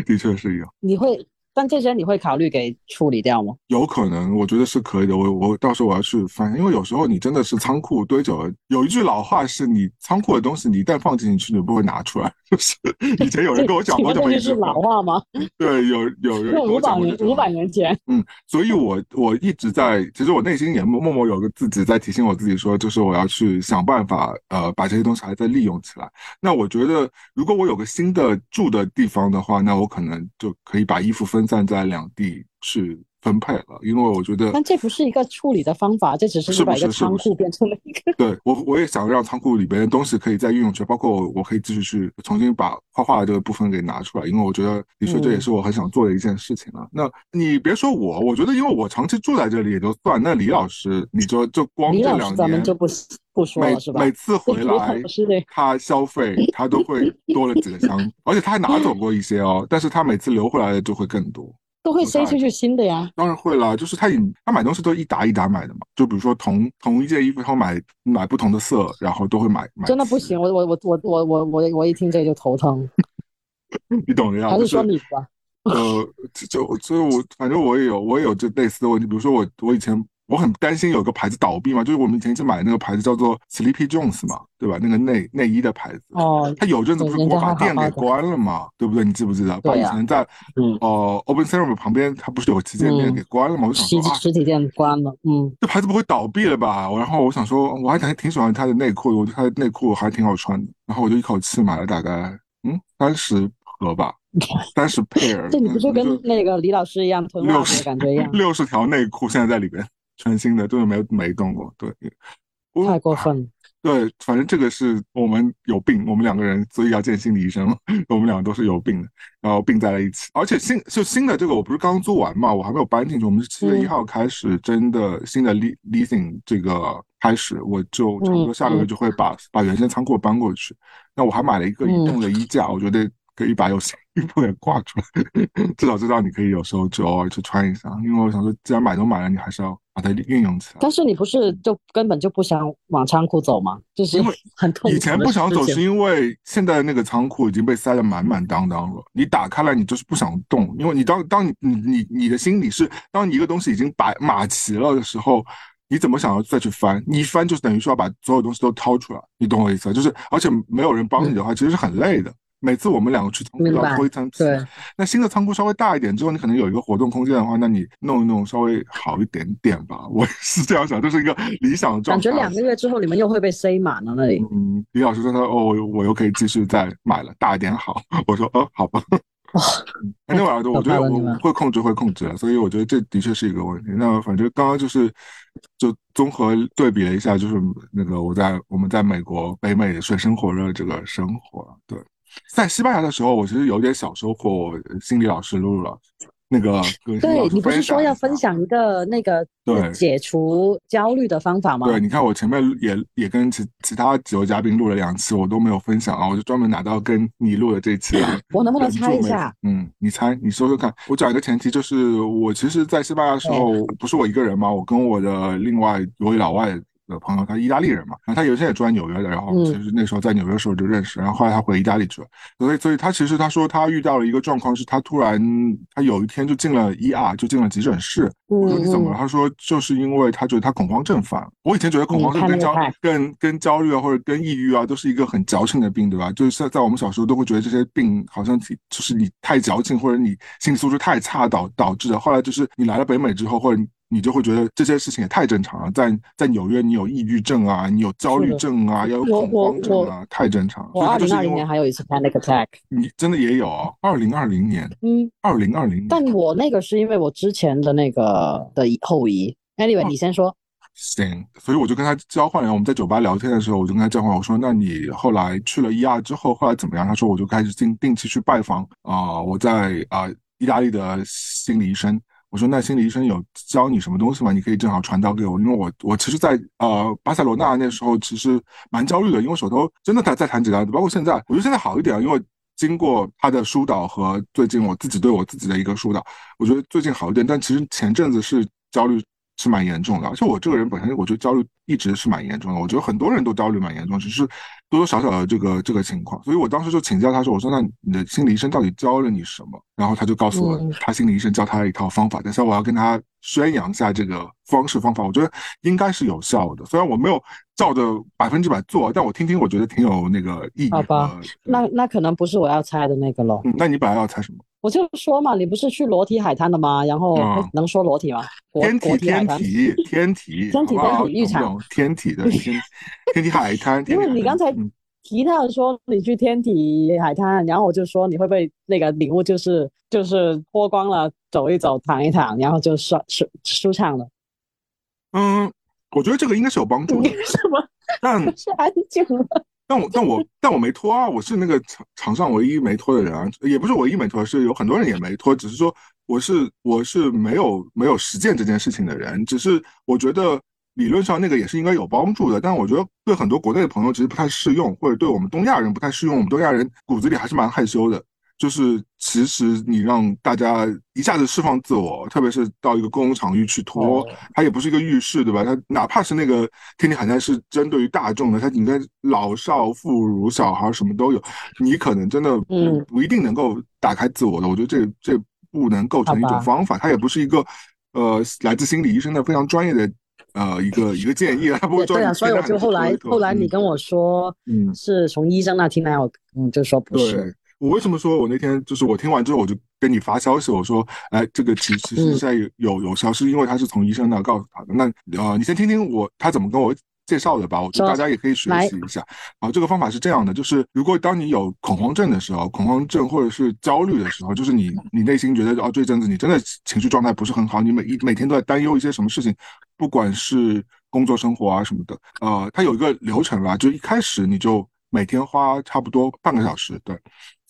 的确是有。你会？但这些你会考虑给处理掉吗？有可能，我觉得是可以的。我我到时候我要去翻，因为有时候你真的是仓库堆久了。有一句老话是你仓库的东西，你一旦放进去，你不会拿出来。就是 以前有人跟我讲过这么一句是老话吗？对，有有人跟我讲过。五百年前。嗯，所以我我一直在，其实我内心也默默有个自己在提醒我自己说，就是我要去想办法，呃，把这些东西还在利用起来。那我觉得，如果我有个新的住的地方的话，那我可能就可以把衣服分散在两地是。分配了，因为我觉得，但这不是一个处理的方法，这只是把一个仓库变成了一个。对我，我也想让仓库里边的东西可以再运用起来，包括我，我可以继续去重新把画画的这个部分给拿出来，因为我觉得的确这也是我很想做的一件事情了。那你别说我，我觉得因为我长期住在这里也就算。那李老师，你就就光这两年，咱们就不不说了是吧？每次回来，他消费他都会多了几个箱，而且他还拿走过一些哦，但是他每次留回来的就会更多。都会塞出去新的呀，当然会了。就是他以他买东西都一沓一沓买的嘛。就比如说同同一件衣服，他买买不同的色，然后都会买。买真的不行，我我我我我我我我一听这个就头疼。你懂的呀。还是说你吧。呃，就所以，我反正我也有我也有这类似的问题。比如说我我以前。我很担心有个牌子倒闭嘛，就是我们以前一直买的那个牌子叫做 Sleepy Jones 嘛，对吧？那个内内衣的牌子。哦。他有阵子不是我把店给关了嘛，对不对？你记不记得？把以前在哦 Open Serum 旁边，他不是有旗舰店给关了嘛？我想说实体店关了，嗯。这牌子不会倒闭了吧？然后我想说，我还还挺喜欢他的内裤，我觉得他的内裤还挺好穿的。然后我就一口气买了大概嗯三十盒吧，三十 pair。这你不就跟那个李老师一样囤袜子的感觉一样？六十条内裤现在在里边。全新的，就是没没动过，对，太过分。对，反正这个是我们有病，我们两个人，所以要见心理医生嘛。我们两个都是有病的，然后并在了一起。而且新就新的这个，我不是刚租完嘛，我还没有搬进去。我们是七月一号开始真的新的 leasing 这个开始，我就差不多下个月就会把把原先仓库搬过去。那我还买了一个移动的衣架，我觉得。可以把有新衣服也挂出来，至少知道你可以有时候就偶尔去穿一下。因为我想说，既然买都买了，你还是要把它运用起来。但是你不是就根本就不想往仓库走吗？就是因为 很痛。以前不想走，是因为现在那个仓库已经被塞得满满当当了。你打开来，你就是不想动，因为你当当你你你你的心里是，当你一个东西已经摆码齐了的时候，你怎么想要再去翻？你一翻就是等于说要把所有东西都掏出来，你懂我意思？就是而且没有人帮你的话，其实是很累的。每次我们两个去仓库要推仓，对。那新的仓库稍微大一点之后，你可能有一个活动空间的话，那你弄一弄稍微好一点点吧。我是这样想，这是一个理想状态。感觉两个月之后你们又会被塞满了那里。嗯，李老师说他哦，我又可以继续再买了，大一点好。我说哦，好吧。哇，那晚上我觉得我会控制，会控制，所以我觉得这的确是一个问题。那反正刚刚就是就综合对比了一下，就是那个我在我们在美国北美水深火热这个生活，对。在西班牙的时候，我其实有点小收获。心理老师露露老师，那个对你不是说要分享一个那个对解除焦虑的方法吗？对，你看我前面也也跟其其他几位嘉宾录了两期，我都没有分享啊，我就专门拿到跟你录的这期来。我能不能猜一下？嗯，你猜，你说说看。我讲一个前提，就是我其实，在西班牙的时候，不是我一个人嘛，我跟我的另外一位老外。的朋友，他意大利人嘛，然后他原先也住在纽约的，然后其实那时候在纽约时候就认识，然后后来他回意大利去了，所以所以他其实他说他遇到了一个状况，是他突然他有一天就进了 ER，就进了急诊室。我说你怎么了？他说就是因为他觉得他恐慌症犯。我以前觉得恐慌症跟焦跟跟焦虑啊或者跟抑郁啊都是一个很矫情的病，对吧？就是在在我们小时候都会觉得这些病好像就是你太矫情或者你心理素质太差导导致的。后来就是你来了北美之后，或者你就会觉得这些事情也太正常了。在在纽约，你有抑郁症啊，你有焦虑症啊，要有恐慌症啊，太正常。我二零二零年还有一次 panic attack，你真的也有啊？二零二零年，嗯，二零二零。但我那个是因为我之前的那个的后遗。Anyway，你先说。行，所以我就跟他交换了。我们在酒吧聊天的时候，我就跟他交换，我说：“那你后来去了 ER 之后，后来怎么样？”他说：“我就开始定定期去拜访啊，我在啊意大利的心理医生。”我说：“那心理医生有教你什么东西吗？你可以正好传导给我，因为我我其实，在呃巴塞罗那那时候其实蛮焦虑的，因为手头真的在在谈几单，包括现在，我觉得现在好一点，因为经过他的疏导和最近我自己对我自己的一个疏导，我觉得最近好一点。但其实前阵子是焦虑。”是蛮严重的，而且我这个人本身，我觉得焦虑一直是蛮严重的。我觉得很多人都焦虑蛮严重，只是多多少少的这个这个情况。所以我当时就请教他说：“我说那你的心理医生到底教了你什么？”然后他就告诉我，他心理医生教他一套方法。但是我要跟他宣扬一下这个方式方法，我觉得应该是有效的。虽然我没有照着百分之百做，但我听听，我觉得挺有那个意义。好吧，那那可能不是我要猜的那个喽。那你本来要猜什么？我就说嘛，你不是去裸体海滩的吗？然后能说裸体吗？天体天体天体 天体天体浴场，天体的天天体海滩。因为你刚才提到说你去天体海滩，然后我就说你会不会那个礼物就是就是脱光了走一走躺一躺，然后就舒舒舒畅了。嗯，我觉得这个应该是有帮助的。什么？但是安静了。但我但我 但我没脱啊！我是那个场场上唯一没脱的人啊，也不是唯一没脱，是有很多人也没脱，只是说我是我是没有没有实践这件事情的人，只是我觉得理论上那个也是应该有帮助的，但我觉得对很多国内的朋友其实不太适用，或者对我们东亚人不太适用，我们东亚人骨子里还是蛮害羞的。就是其实你让大家一下子释放自我，特别是到一个公共场域去脱，它也不是一个浴室，对吧？它哪怕是那个天地海滩是针对于大众的，它应该老少妇孺小孩什么都有，你可能真的不不一定能够打开自我的。我觉得这这不能构成一种方法，它也不是一个呃来自心理医生的非常专业的呃一个一个建议啊。对啊，所以我就后来后来你跟我说，嗯，是从医生那听来，我嗯就说不是。我为什么说我那天就是我听完之后我就跟你发消息，我说，哎，这个其其实现在有有有消息，因为他是从医生那告诉他的。那呃，你先听听我他怎么跟我介绍的吧，我觉得大家也可以学习一下。啊，这个方法是这样的，就是如果当你有恐慌症的时候，恐慌症或者是焦虑的时候，就是你你内心觉得哦，这阵子你真的情绪状态不是很好，你每一每天都在担忧一些什么事情，不管是工作生活啊什么的，呃，它有一个流程啦，就一开始你就每天花差不多半个小时，对。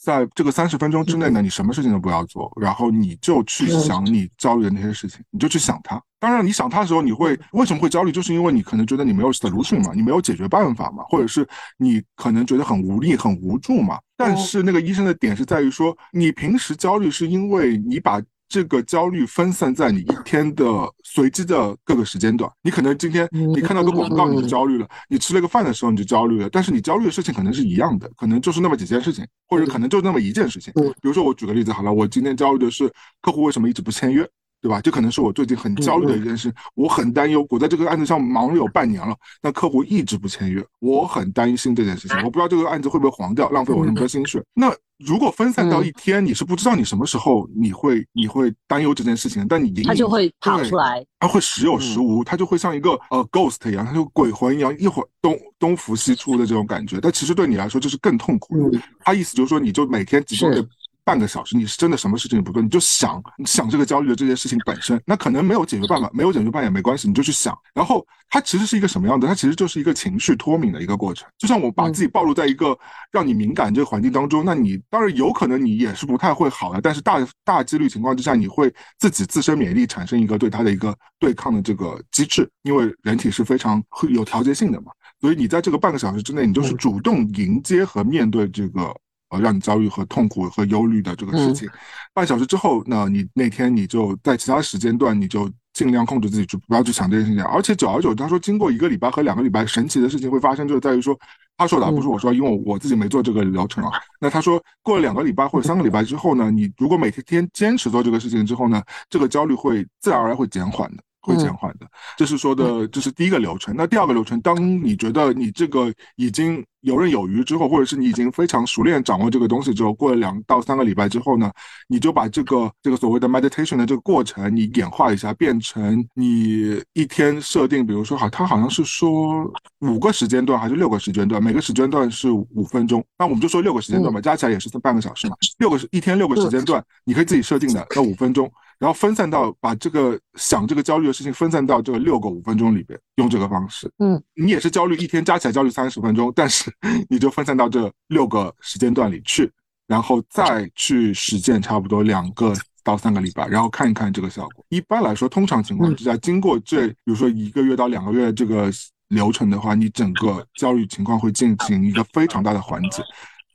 在这个三十分钟之内呢，你什么事情都不要做，然后你就去想你焦虑的那些事情，你就去想它。当然，你想它的时候，你会为什么会焦虑？就是因为你可能觉得你没有 solution 嘛，你没有解决办法嘛，或者是你可能觉得很无力、很无助嘛。但是那个医生的点是在于说，你平时焦虑是因为你把。这个焦虑分散在你一天的随机的各个时间段，你可能今天你看到个广告你就焦虑了，你吃了个饭的时候你就焦虑了，但是你焦虑的事情可能是一样的，可能就是那么几件事情，或者可能就那么一件事情。比如说我举个例子好了，我今天焦虑的是客户为什么一直不签约。对吧？这可能是我最近很焦虑的一件事，我很担忧。我在这个案子上忙了有半年了，但客户一直不签约，我很担心这件事情。我不知道这个案子会不会黄掉，浪费我那么多心血。那如果分散到一天，你是不知道你什么时候你会你会担忧这件事情，但你他就会跑出来，他会时有时无，他就会像一个呃 ghost 一样，他就鬼魂一样，一会儿东东浮西出的这种感觉。但其实对你来说这是更痛苦的。他意思就是说，你就每天集中的。半个小时，你是真的什么事情也不做，你就想想这个焦虑的这件事情本身，那可能没有解决办法，没有解决办法也没关系，你就去想。然后它其实是一个什么样的？它其实就是一个情绪脱敏的一个过程。就像我把自己暴露在一个让你敏感这个环境当中，那你当然有可能你也是不太会好的，但是大大几率情况之下，你会自己自身免疫力产生一个对它的一个对抗的这个机制，因为人体是非常会有调节性的嘛。所以你在这个半个小时之内，你就是主动迎接和面对这个。让你焦虑和痛苦和忧虑的这个事情，半小时之后，那你那天你就在其他时间段，你就尽量控制自己，就不要去想这件事情。而且久而久之，他说经过一个礼拜和两个礼拜，神奇的事情会发生，就是在于说，他说的不是我说，因为我自己没做这个疗程啊。那他说过了两个礼拜或者三个礼拜之后呢，你如果每天天坚持做这个事情之后呢，这个焦虑会自然而然会减缓的。会减缓的，这是说的，这是第一个流程。那第二个流程，当你觉得你这个已经游刃有余之后，或者是你已经非常熟练掌握这个东西之后，过了两到三个礼拜之后呢，你就把这个这个所谓的 meditation 的这个过程，你演化一下，变成你一天设定，比如说好，它好像是说五个时间段还是六个时间段，每个时间段是五分钟，那我们就说六个时间段吧，加起来也是半个小时嘛，六个是一天六个时间段，你可以自己设定的，那五分钟。然后分散到把这个想这个焦虑的事情分散到这个六个五分钟里边，用这个方式，嗯，你也是焦虑一天加起来焦虑三十分钟，但是你就分散到这六个时间段里去，然后再去实践差不多两个到三个礼拜，然后看一看这个效果。一般来说，通常情况之下，经过这比如说一个月到两个月这个流程的话，你整个焦虑情况会进行一个非常大的缓解。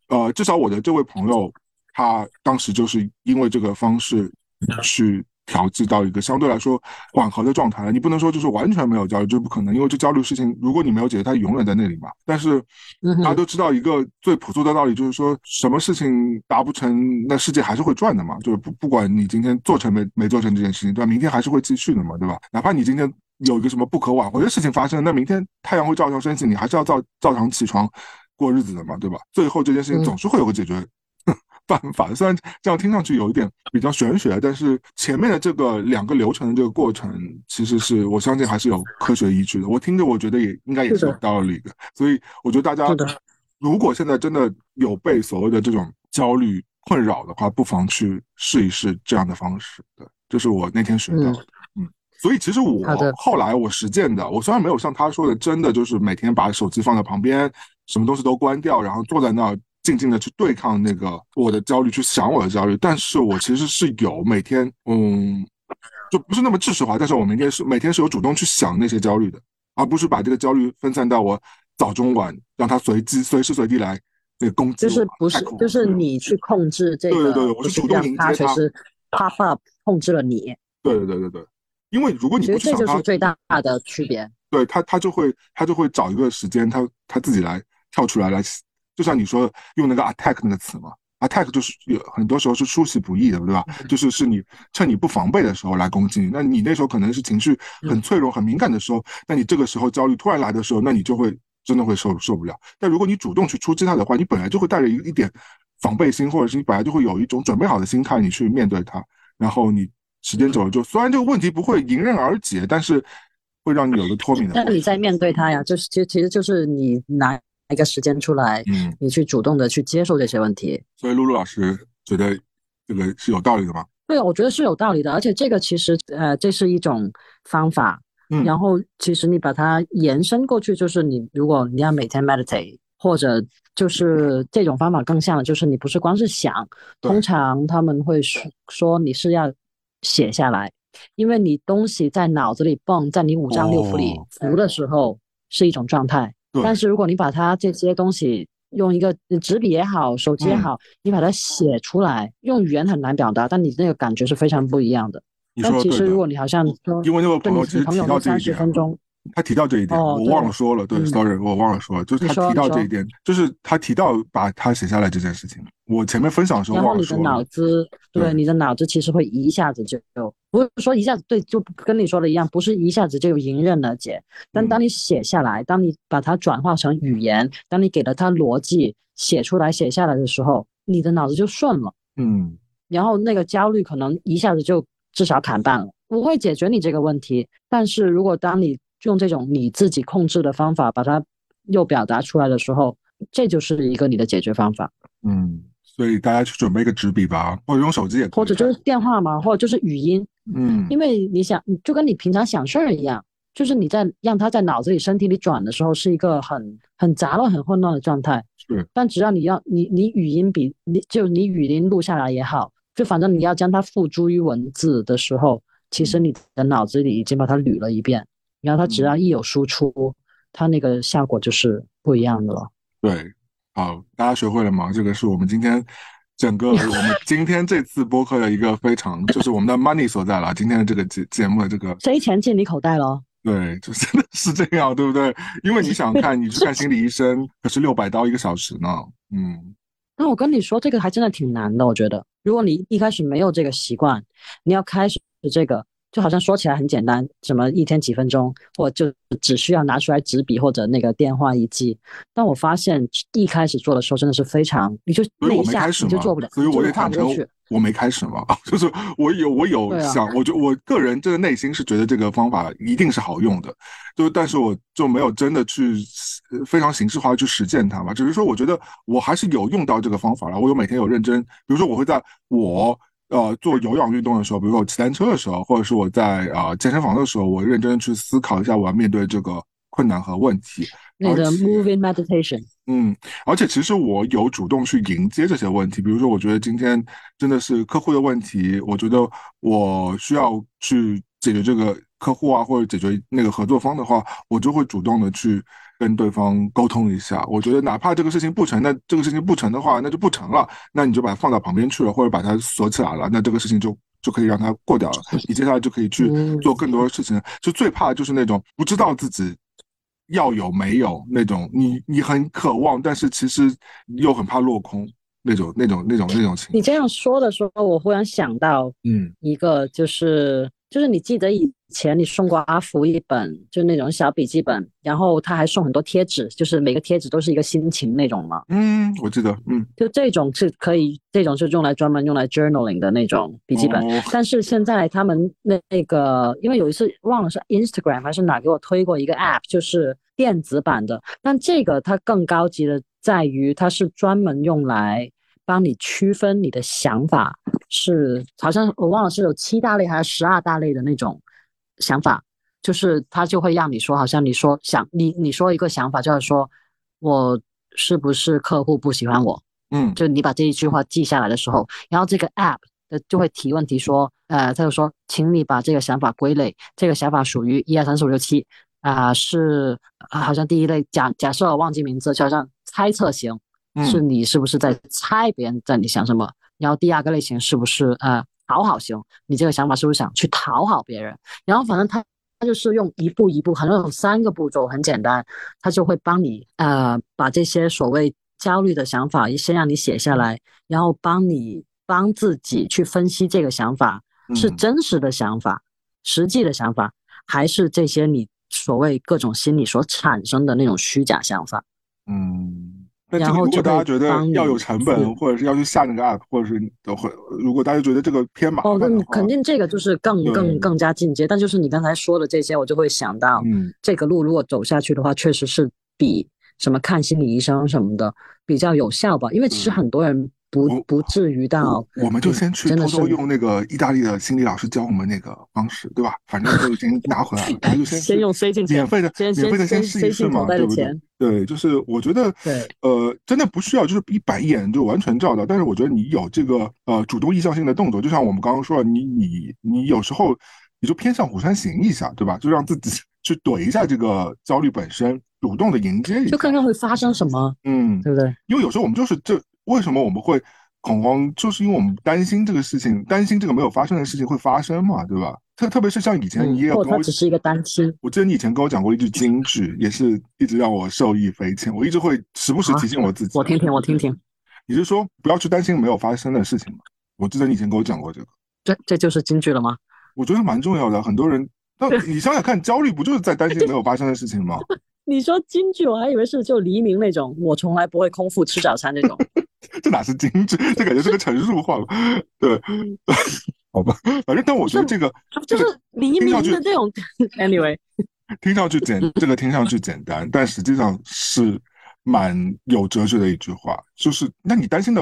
呃，至少我的这位朋友，他当时就是因为这个方式。去调剂到一个相对来说缓和的状态了。你不能说就是完全没有焦虑，这不可能，因为这焦虑事情，如果你没有解决，它永远在那里嘛。但是大家都知道一个最朴素的道理，就是说什么事情达不成，那世界还是会转的嘛。就是不不管你今天做成没没做成这件事情，对吧？明天还是会继续的嘛，对吧？哪怕你今天有一个什么不可挽回的事情发生，那明天太阳会照常升起，你还是要照照常起床过日子的嘛，对吧？最后这件事情总是会有个解决。办法虽然这样听上去有一点比较玄学，但是前面的这个两个流程的这个过程，其实是我相信还是有科学依据的。我听着，我觉得也应该也是有道理的。所以我觉得大家如果现在真的有被所谓的这种焦虑困扰的话，不妨去试一试这样的方式。对，这是我那天学到的。嗯，所以其实我后来我实践的，我虽然没有像他说的，真的就是每天把手机放在旁边，什么东西都关掉，然后坐在那儿。静静的去对抗那个我的焦虑，去想我的焦虑，但是我其实是有每天，嗯，就不是那么知识化，但是我每天是每天是有主动去想那些焦虑的，而不是把这个焦虑分散到我早中晚，让它随机随时随地来那个攻击。就是不是就是你去控制这个，对对对，我是主动迎接它，其实 pop up 控制了你。对对对对对，因为如果你不去想它，这就是最大的区别。对他，他就会他就会找一个时间，他他自己来跳出来来。就像你说用那个 attack 那个词嘛，attack 就是有很多时候是出其不意的，对吧？就是是你趁你不防备的时候来攻击你。那你那时候可能是情绪很脆弱、很敏感的时候，那你这个时候焦虑突然来的时候，那你就会真的会受受不了。但如果你主动去出击它的话，你本来就会带着一一点防备心，或者是你本来就会有一种准备好的心态，你去面对它。然后你时间久了，就虽然这个问题不会迎刃而解，但是会让你有个脱敏的。那你在面对它呀，就是其实其实就是你拿。一个时间出来，嗯，你去主动的去接受这些问题。所以露露老师觉得这个是有道理的吗？对，我觉得是有道理的。而且这个其实，呃，这是一种方法。嗯，然后其实你把它延伸过去，就是你如果你要每天 meditate，或者就是这种方法更像的，就是你不是光是想，通常他们会说说你是要写下来，因为你东西在脑子里蹦，在你五脏六腑里浮的时候是一种状态。但是如果你把它这些东西用一个纸笔也好，手机也好，你把它写出来，用语言很难表达，但你那个感觉是非常不一样的。但其实如果你好像说，因为那个朋友其实提到这一点。他提到这一点，我忘了说了。对，sorry，我忘了说了，就是他提到这一点，就是他提到把他写下来这件事情。我前面分享的时候忘了说。然后你的脑子，对，你的脑子其实会一下子就，不是说一下子对，就跟你说的一样，不是一下子就迎刃而解。但当你写下来，当你把它转化成语言，当你给了它逻辑，写出来、写下来的时候，你的脑子就顺了。嗯。然后那个焦虑可能一下子就至少砍半了，不会解决你这个问题。但是如果当你用这种你自己控制的方法把它又表达出来的时候，这就是一个你的解决方法。嗯，所以大家去准备一个纸笔吧，或者用手机也可以，或者就是电话嘛，或者就是语音。嗯，因为你想，就跟你平常想事儿一样，就是你在让它在脑子里、身体里转的时候，是一个很很杂乱、很混乱的状态。是，但只要你要你你语音笔，你就你语音录下来也好，就反正你要将它付诸于文字的时候，其实你的脑子里已经把它捋了一遍。然后它只要一有输出，它那个效果就是不一样的了。对，好，大家学会了吗？这个是我们今天整个我们 今天这次播客的一个非常，就是我们的 money 所在了。今天的这个节节目的这个，谁钱进你口袋了？对，就真的是这样，对不对？因为你想看，你去看心理医生，可是六百刀一个小时呢。嗯，那我跟你说，这个还真的挺难的。我觉得，如果你一开始没有这个习惯，你要开始这个。就好像说起来很简单，什么一天几分钟，或就只需要拿出来纸笔或者那个电话一记。但我发现一开始做的时候真的是非常，你就那一下你就做不了，所以我也坦诚，我没开始嘛，就是我有我有想，我就我个人这个内心是觉得这个方法一定是好用的，就但是我就没有真的去非常形式化的去实践它嘛，只是说我觉得我还是有用到这个方法了，我有每天有认真，比如说我会在我。呃，做有氧运动的时候，比如说我骑单车的时候，或者是我在啊健身房的时候，我认真去思考一下我要面对这个困难和问题。那个 moving meditation。嗯，而且其实我有主动去迎接这些问题，比如说我觉得今天真的是客户的问题，我觉得我需要去解决这个客户啊，或者解决那个合作方的话，我就会主动的去。跟对方沟通一下，我觉得哪怕这个事情不成，那这个事情不成的话，那就不成了，那你就把它放到旁边去了，或者把它锁起来了，那这个事情就就可以让它过掉了。你接下来就可以去做更多的事情。就最怕就是那种不知道自己要有没有那种，你你很渴望，但是其实又很怕落空那种那种那种那种情。你这样说的时候，我忽然想到，嗯，一个就是就是你记得以。前你送过阿福一本，就那种小笔记本，然后他还送很多贴纸，就是每个贴纸都是一个心情那种嘛。嗯，我记得，嗯，就这种是可以，这种是用来专门用来 journaling 的那种笔记本。但是现在他们那那个，因为有一次忘了是 Instagram 还是哪给我推过一个 app，就是电子版的。但这个它更高级的在于，它是专门用来帮你区分你的想法，是好像我忘了是有七大类还是十二大类的那种。想法就是他就会让你说，好像你说想你你说一个想法，就是说我是不是客户不喜欢我？嗯，就你把这一句话记下来的时候，然后这个 app 的就会提问题说，呃，他就说，请你把这个想法归类，这个想法属于一二三四五六七啊，是好像第一类假假设忘记名字，就好像猜测型，是你是不是在猜别人在你想什么？然后第二个类型是不是呃？讨好型，你这个想法是不是想去讨好别人？然后反正他他就是用一步一步，可能有三个步骤，很简单，他就会帮你呃把这些所谓焦虑的想法先让你写下来，然后帮你帮自己去分析这个想法是真实的想法、实际的想法，还是这些你所谓各种心理所产生的那种虚假想法？嗯。那如果大家觉得要有成本，或者是要去下那个 app，或者是都会，如果大家觉得这个偏麻烦哦，那肯定这个就是更更更加进阶。但就是你刚才说的这些，我就会想到，嗯，这个路如果走下去的话，确实是比什么看心理医生什么的比较有效吧。因为其实很多人。不不至于到，我们就先去偷偷用那个意大利的心理老师教我们那个方式，对吧？反正都已经拿回来了，然后就先先用塞进免费的，免费的先试一试嘛，对不对？对，就是我觉得，呃，真的不需要就是一板一眼就完全照到，但是我觉得你有这个呃主动意向性的动作，就像我们刚刚说的，你你你有时候你就偏向虎山行一下，对吧？就让自己 去怼一下这个焦虑本身，主动的迎接一下，就看看会发生什么，嗯，对不对？因为有时候我们就是这。为什么我们会恐慌？就是因为我们担心这个事情，担心这个没有发生的事情会发生嘛，对吧？特特别是像以前你也有跟我，只是一个担心。我记得你以前跟我讲过一句金句，也是一直让我受益匪浅。我一直会时不时提醒我自己。我听听，我听听。你是说不要去担心没有发生的事情吗？我记得你以前跟我讲过这个。这这就是金句了吗？我觉得蛮重要的。很多人，那你想想看，焦虑不就是在担心没有发生的事情吗？你说京剧，我还以为是就黎明那种，我从来不会空腹吃早餐那种。这哪是京剧？这感觉是个陈述话了。对，好吧，反正但我觉得这个就是黎明的这种。Anyway，听上去简，这个听上去简单，但实际上是蛮有哲学的一句话。就是，那你担心的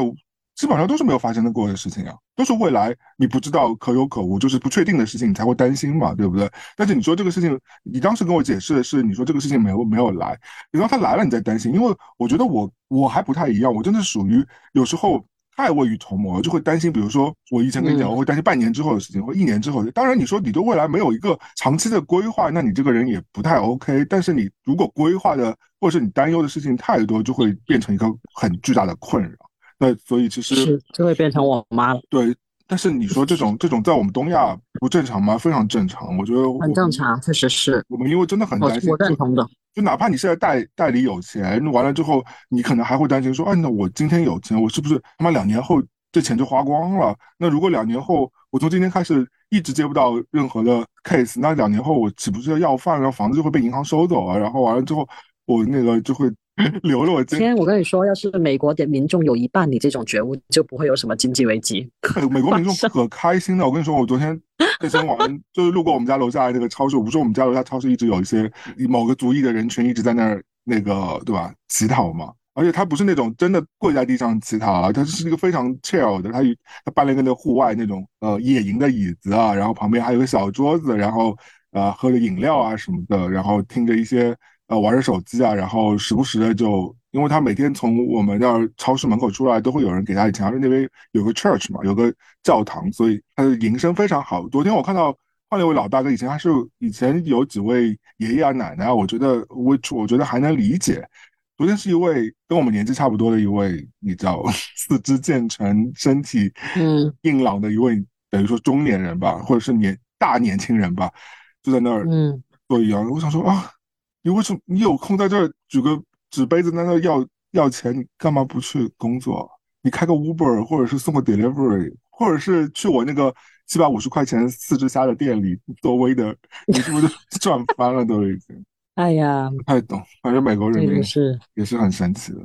基本上都是没有发生过的事情啊，都是未来你不知道可有可无，就是不确定的事情，你才会担心嘛，对不对？但是你说这个事情，你当时跟我解释的是，你说这个事情没有没有来，你说他来了，你再担心，因为我觉得我。我还不太一样，我真的属于有时候太未雨绸缪，就会担心。比如说，我以前跟你讲，我会担心半年之后的事情，或一年之后。当然，你说你对未来没有一个长期的规划，那你这个人也不太 OK。但是你如果规划的，或者是你担忧的事情太多，就会变成一个很巨大的困扰。那所以其实就会变成我妈了。对，但是你说这种这种在我们东亚不正常吗？非常正常，我觉得很正常，确实是。我们因为真的很担心，我认同的。就哪怕你现在代代理有钱，完了之后，你可能还会担心说，哎，那我今天有钱，我是不是他妈两年后这钱就花光了？那如果两年后我从今天开始一直接不到任何的 case，那两年后我岂不是要要饭，然后房子就会被银行收走啊？然后完了之后，我那个就会 留了我。今天我跟你说，要是美国的民众有一半你这种觉悟，就不会有什么经济危机。美国民众可开心了，我跟你说，我昨天。健身完就是路过我们家楼下的那个超市，我说我们家楼下超市一直有一些某个族裔的人群一直在那儿那个对吧乞讨嘛，而且他不是那种真的跪在地上乞讨啊，他是一个非常 chill 的，他他搬了一个那户外那种呃野营的椅子啊，然后旁边还有个小桌子，然后呃喝着饮料啊什么的，然后听着一些呃玩着手机啊，然后时不时的就。因为他每天从我们那儿超市门口出来，都会有人给他钱，而且那边有个 church 嘛，有个教堂，所以他的营生非常好。昨天我看到换了一位老大哥，以前他是以前有几位爷爷啊奶奶，我觉得我我觉得还能理解。昨天是一位跟我们年纪差不多的一位，你知道，四肢健全、身体嗯硬朗的一位，等于说中年人吧，或者是年大年轻人吧，就在那儿嗯做一样。我想说啊，你为什么你有空在这儿举个？纸杯子在那要要钱，你干嘛不去工作？你开个 Uber，或者是送个 Delivery，或者是去我那个七百五十块钱四只虾的店里做微的，你是不是 赚翻了都已经？哎呀，不太懂，反正美国人也是也是很神奇的。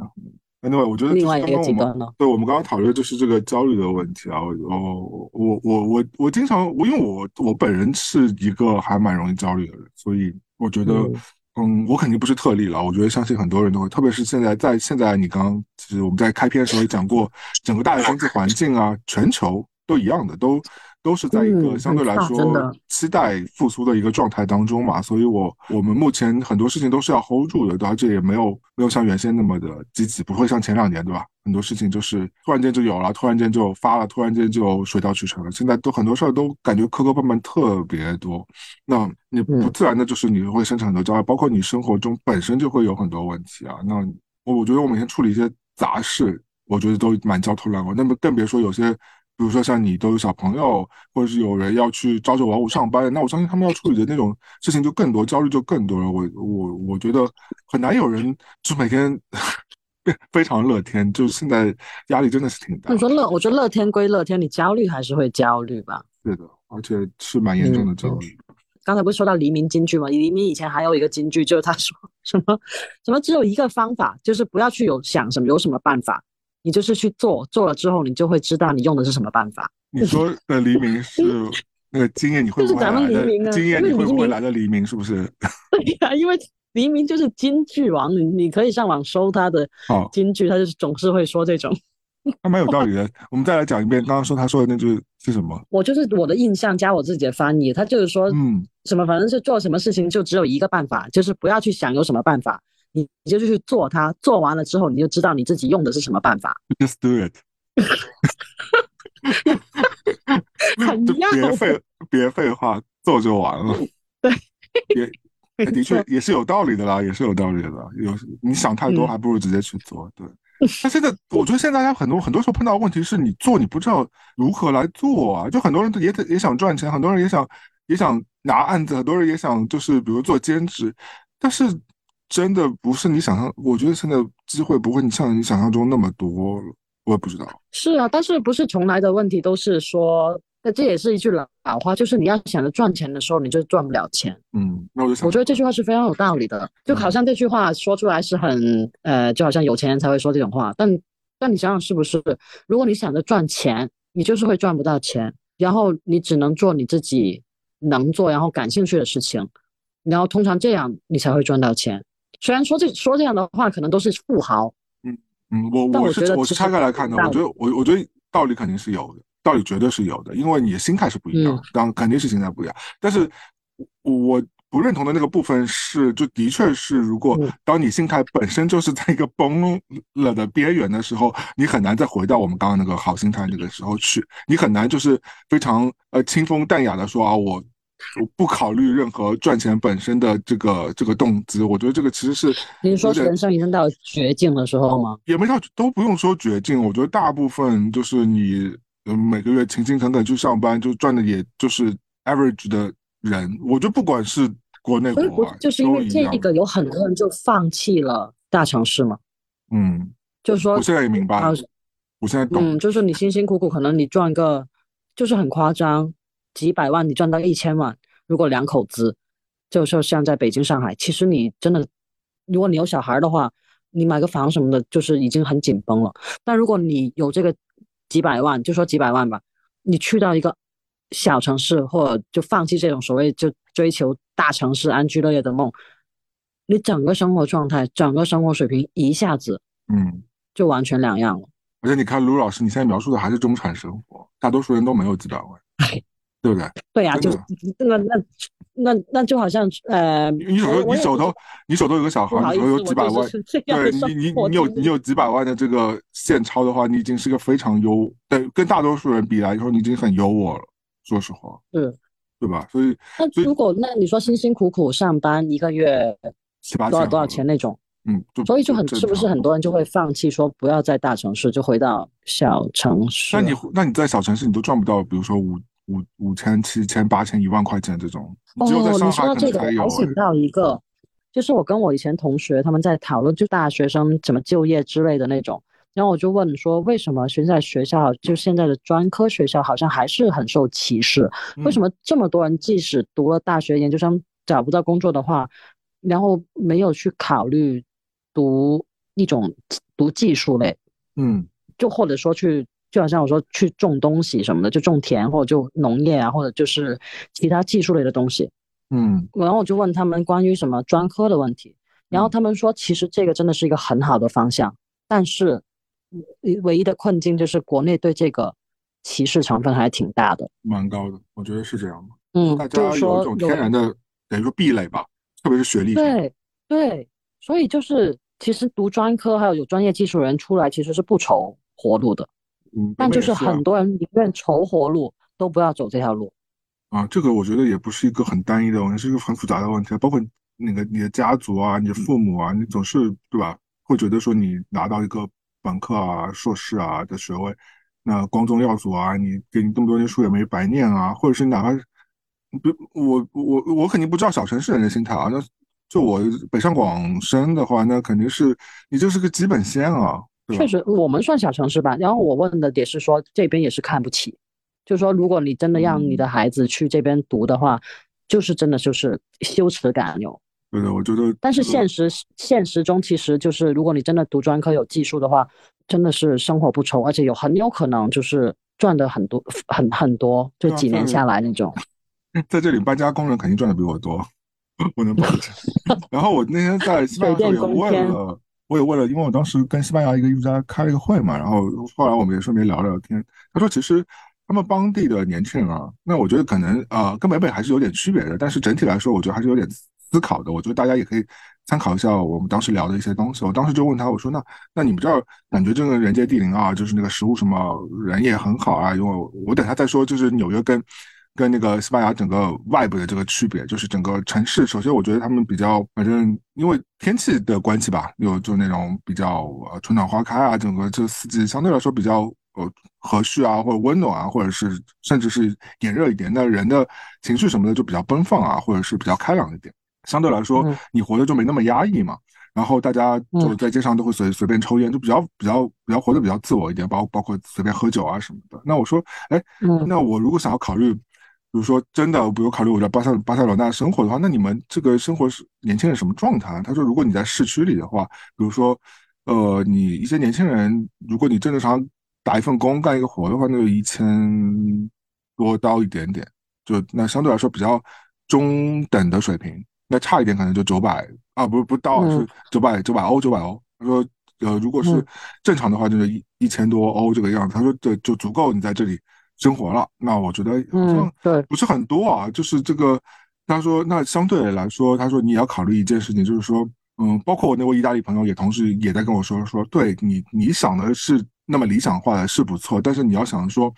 Anyway，我觉得另外一个极端对我们刚刚讨论就是这个焦虑的问题啊。我我我我我我经常我因为我我本人是一个还蛮容易焦虑的人，所以我觉得。嗯，我肯定不是特例了。我觉得相信很多人都会，特别是现在在现在，你刚刚其实我们在开篇的时候也讲过，整个大的经济环境啊，全球都一样的，都都是在一个相对来说期待复苏的一个状态当中嘛。所以，我我们目前很多事情都是要 hold 住的，而且？也没有没有像原先那么的积极，不会像前两年，对吧？很多事情就是突然间就有了，突然间就发了，突然间就水到渠成了。现在都很多事儿都感觉磕磕绊绊特别多，那你不自然的就是你会生产很多焦虑，包括你生活中本身就会有很多问题啊。那我我觉得我每天处理一些杂事，我觉得都蛮焦头烂额。那么更别说有些，比如说像你都有小朋友，或者是有人要去朝九晚五上班，那我相信他们要处理的那种事情就更多，焦虑就更多了。我我我觉得很难有人就每天。非常乐天，就是现在压力真的是挺大。你说乐，我觉得乐天归乐天，你焦虑还是会焦虑吧？是的，而且是蛮严重的焦虑。刚才不是说到黎明金句吗？黎明以前还有一个金句，就是他说什么什么只有一个方法，就是不要去有想什么有什么办法，你就是去做，做了之后你就会知道你用的是什么办法。你说的黎明是那个经验，你会不会来的？经验你会不会来的黎明是不是？对呀，因为。黎明就是金句王，你你可以上网搜他的金句，他就是总是会说这种，他蛮有道理的。我们再来讲一遍，刚刚说他说的那句是什么？我就是我的印象加我自己的翻译，他就是说，嗯，什么反正是做什么事情就只有一个办法，就是不要去想有什么办法，你你就去做它，做完了之后你就知道你自己用的是什么办法。Just do it。很别废别废话，做就完了。对。也。的确也是有道理的啦，也是有道理的。有你想太多，还不如直接去做。对，那现在我觉得现在大家很多很多时候碰到问题是你做你不知道如何来做啊。就很多人也也想赚钱，很多人也想也想拿案子，很多人也想就是比如做兼职，但是真的不是你想象。我觉得现在机会不会像你想象中那么多，我也不知道。是啊，但是不是从来的问题都是说。那这也是一句老老话，就是你要想着赚钱的时候，你就赚不了钱。嗯，那我就想，我觉得这句话是非常有道理的，就好像这句话说出来是很呃，就好像有钱人才会说这种话。但但你想想是不是？如果你想着赚钱，你就是会赚不到钱，然后你只能做你自己能做然后感兴趣的事情，然后通常这样你才会赚到钱。虽然说这说这样的话可能都是富豪。嗯嗯，我我是我是拆开来看的，我觉得我我觉得道理肯定是有的。道理绝对是有的，因为你的心态是不一样，当肯定是心态不一样。但是我不认同的那个部分是，就的确是，如果当你心态本身就是在一个崩了的边缘的时候，你很难再回到我们刚刚那个好心态那个时候去，你很难就是非常呃清风淡雅的说啊，我不考虑任何赚钱本身的这个这个动机，我觉得这个其实是您说人生已经到绝境的时候吗？也没到，都不用说绝境。我觉得大部分就是你每个月勤勤恳恳去上班，就赚的也就是 average 的人。我觉得不管是国内国外，就是因为这一个有很多人就放弃了大城市嘛。嗯，就是说我现在也明白，我现在懂。嗯，就是你辛辛苦苦，可能你赚个就是很夸张。几百万，你赚到一千万，如果两口子，就说像在北京、上海，其实你真的，如果你有小孩的话，你买个房什么的，就是已经很紧绷了。但如果你有这个几百万，就说几百万吧，你去到一个小城市，或者就放弃这种所谓就追求大城市安居乐业的梦，你整个生活状态、整个生活水平一下子，嗯，就完全两样了。而且你看卢老师，你现在描述的还是中产生活，大多数人都没有几百万。对不对？对呀，就那那那那就好像呃，你手头你手头你手头有个小孩，你手头有几百万，对你你你有你有几百万的这个现钞的话，你已经是个非常优，对，跟大多数人比来说，你已经很优渥了。说实话，嗯，对吧？所以那如果那你说辛辛苦苦上班一个月七八多少多少钱那种，嗯，所以就很是不是很多人就会放弃说不要在大城市，就回到小城市？那你那你在小城市你都赚不到，比如说五。五五千、七千、八千、一万块钱这种，哦，你说到这个，我想到一个，就是我跟我以前同学他们在讨论，就大学生怎么就业之类的那种。然后我就问说，为什么现在学校就现在的专科学校好像还是很受歧视？为什么这么多人即使读了大学研究生找不到工作的话，然后没有去考虑读一种读技术类？嗯，就或者说去。就好像我说去种东西什么的，就种田或者就农业啊，或者就是其他技术类的东西。嗯，然后我就问他们关于什么专科的问题，然后他们说其实这个真的是一个很好的方向，但是唯一的困境就是国内对这个歧视成分还挺大的，蛮高的，我觉得是这样的。嗯，大家有一种天然的等于说壁垒吧，特别是学历。对对，所以就是其实读专科还有有专业技术人出来其实是不愁活路的。嗯，但就是很多人宁愿愁活路，都不要走这条路。啊，这个我觉得也不是一个很单一的问题，是一个很复杂的问题。包括那个你的家族啊，你的父母啊，你总是对吧？会觉得说你拿到一个本科啊、硕士啊的学位，那光宗耀祖啊，你给你这么多年书也没白念啊，或者是哪怕不，我我我肯定不知道小城市人的心态啊。那就我北上广深的话，那肯定是你就是个基本线啊。确实，我们算小城市吧。然后我问的也是说，这边也是看不起，就是说，如果你真的让你的孩子去这边读的话，就是真的就是羞耻感有。对的，我觉得。但是现实现实中，其实就是如果你真的读专科有技术的话，真的是生活不愁，而且有很有可能就是赚的很多很很多，就几年下来那种。在这里搬家工人肯定赚的比我多，我能保证。然后我那天在西班牙也问了。我也问了，因为我当时跟西班牙一个艺术家开了一个会嘛，然后后来我们也顺便聊聊天。他说，其实他们当地的年轻人啊，那我觉得可能呃跟北美还是有点区别的，但是整体来说，我觉得还是有点思考的。我觉得大家也可以参考一下我们当时聊的一些东西。我当时就问他，我说那那你们这儿感觉这个人杰地灵啊，就是那个食物什么人也很好啊，因为我等下再说，就是纽约跟。跟那个西班牙整个外部的这个区别，就是整个城市。首先，我觉得他们比较，反正因为天气的关系吧，有就那种比较呃春暖花开啊，整个这四季相对来说比较呃和煦啊，或者温暖啊，或者是甚至是炎热一点。那人的情绪什么的就比较奔放啊，或者是比较开朗一点。相对来说，你活的就没那么压抑嘛。然后大家就在街上都会随随便抽烟，就比较比较比较活得比较自我一点，包包括随便喝酒啊什么的。那我说，哎，那我如果想要考虑。比如说，真的，比如考虑我在巴塞巴塞罗那生活的话，那你们这个生活是年轻人什么状态？他说，如果你在市区里的话，比如说，呃，你一些年轻人，如果你正常打一份工干一个活的话，那就一千多刀一点点，就那相对来说比较中等的水平。那差一点可能就九百啊，不是不到是九百九百欧九百欧。他说，呃，如果是正常的话，就是一一千多欧这个样子。他说，这就足够你在这里。生活了，那我觉得好像对不是很多啊。就是这个，他说那相对来说，他说你也要考虑一件事情，就是说，嗯，包括我那位意大利朋友也同时也在跟我说说，对你你想的是那么理想化的是不错，但是你要想说，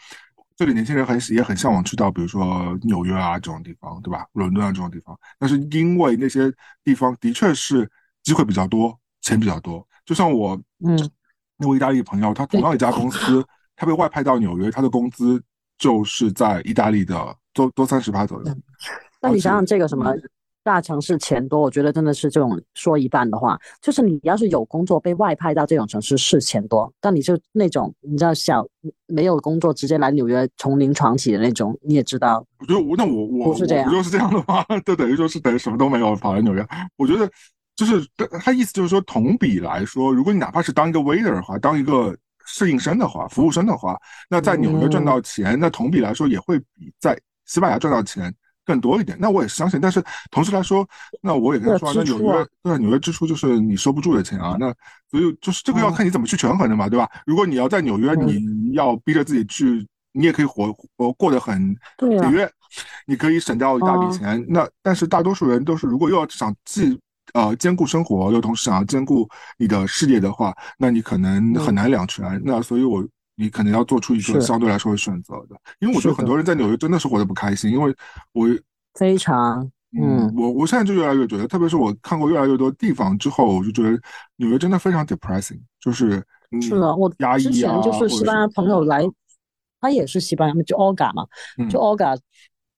这里年轻人很也很向往去到，比如说纽约啊这种地方，对吧？伦敦啊这种地方。但是因为那些地方的确是机会比较多，钱比较多。就像我，嗯，那位意大利朋友，他同样一家公司，他被外派到纽约，他的工资就是在意大利的多多三十趴左右。那你想想这个什么？大城市钱多，我觉得真的是这种说一半的话，就是你要是有工作被外派到这种城市是钱多，但你就那种你知道小没有工作直接来纽约从零闯起的那种，你也知道。我觉得我那我我不是这样，不就是这样的话？就等于说是等于什么都没有跑来纽约。我觉得就是他意思就是说同比来说，如果你哪怕是当一个 waiter 的话，当一个适应生的话，服务生的话，那在纽约赚到钱，那同比来说也会比在西班牙赚到钱。更多一点，那我也是相信。但是同时来说，那我也跟他说，那纽约那纽约支出就是你收不住的钱啊。那所以就是这个要看你怎么去权衡的嘛，对吧？如果你要在纽约，你要逼着自己去，你也可以活活过得很节约，你可以省掉一大笔钱。那但是大多数人都是，如果又要想既呃兼顾生活，又同时想要兼顾你的事业的话，那你可能很难两全。那所以我。你可能要做出一个相对来说的选择的，因为我觉得很多人在纽约真的是活得不开心，因为我非常嗯，我我现在就越来越觉得，特别是我看过越来越多地方之后，我就觉得纽约真的非常 depressing，就是是的，我之前就是西班牙朋友来，他也是西班牙，就 Olga 嘛，就 Olga，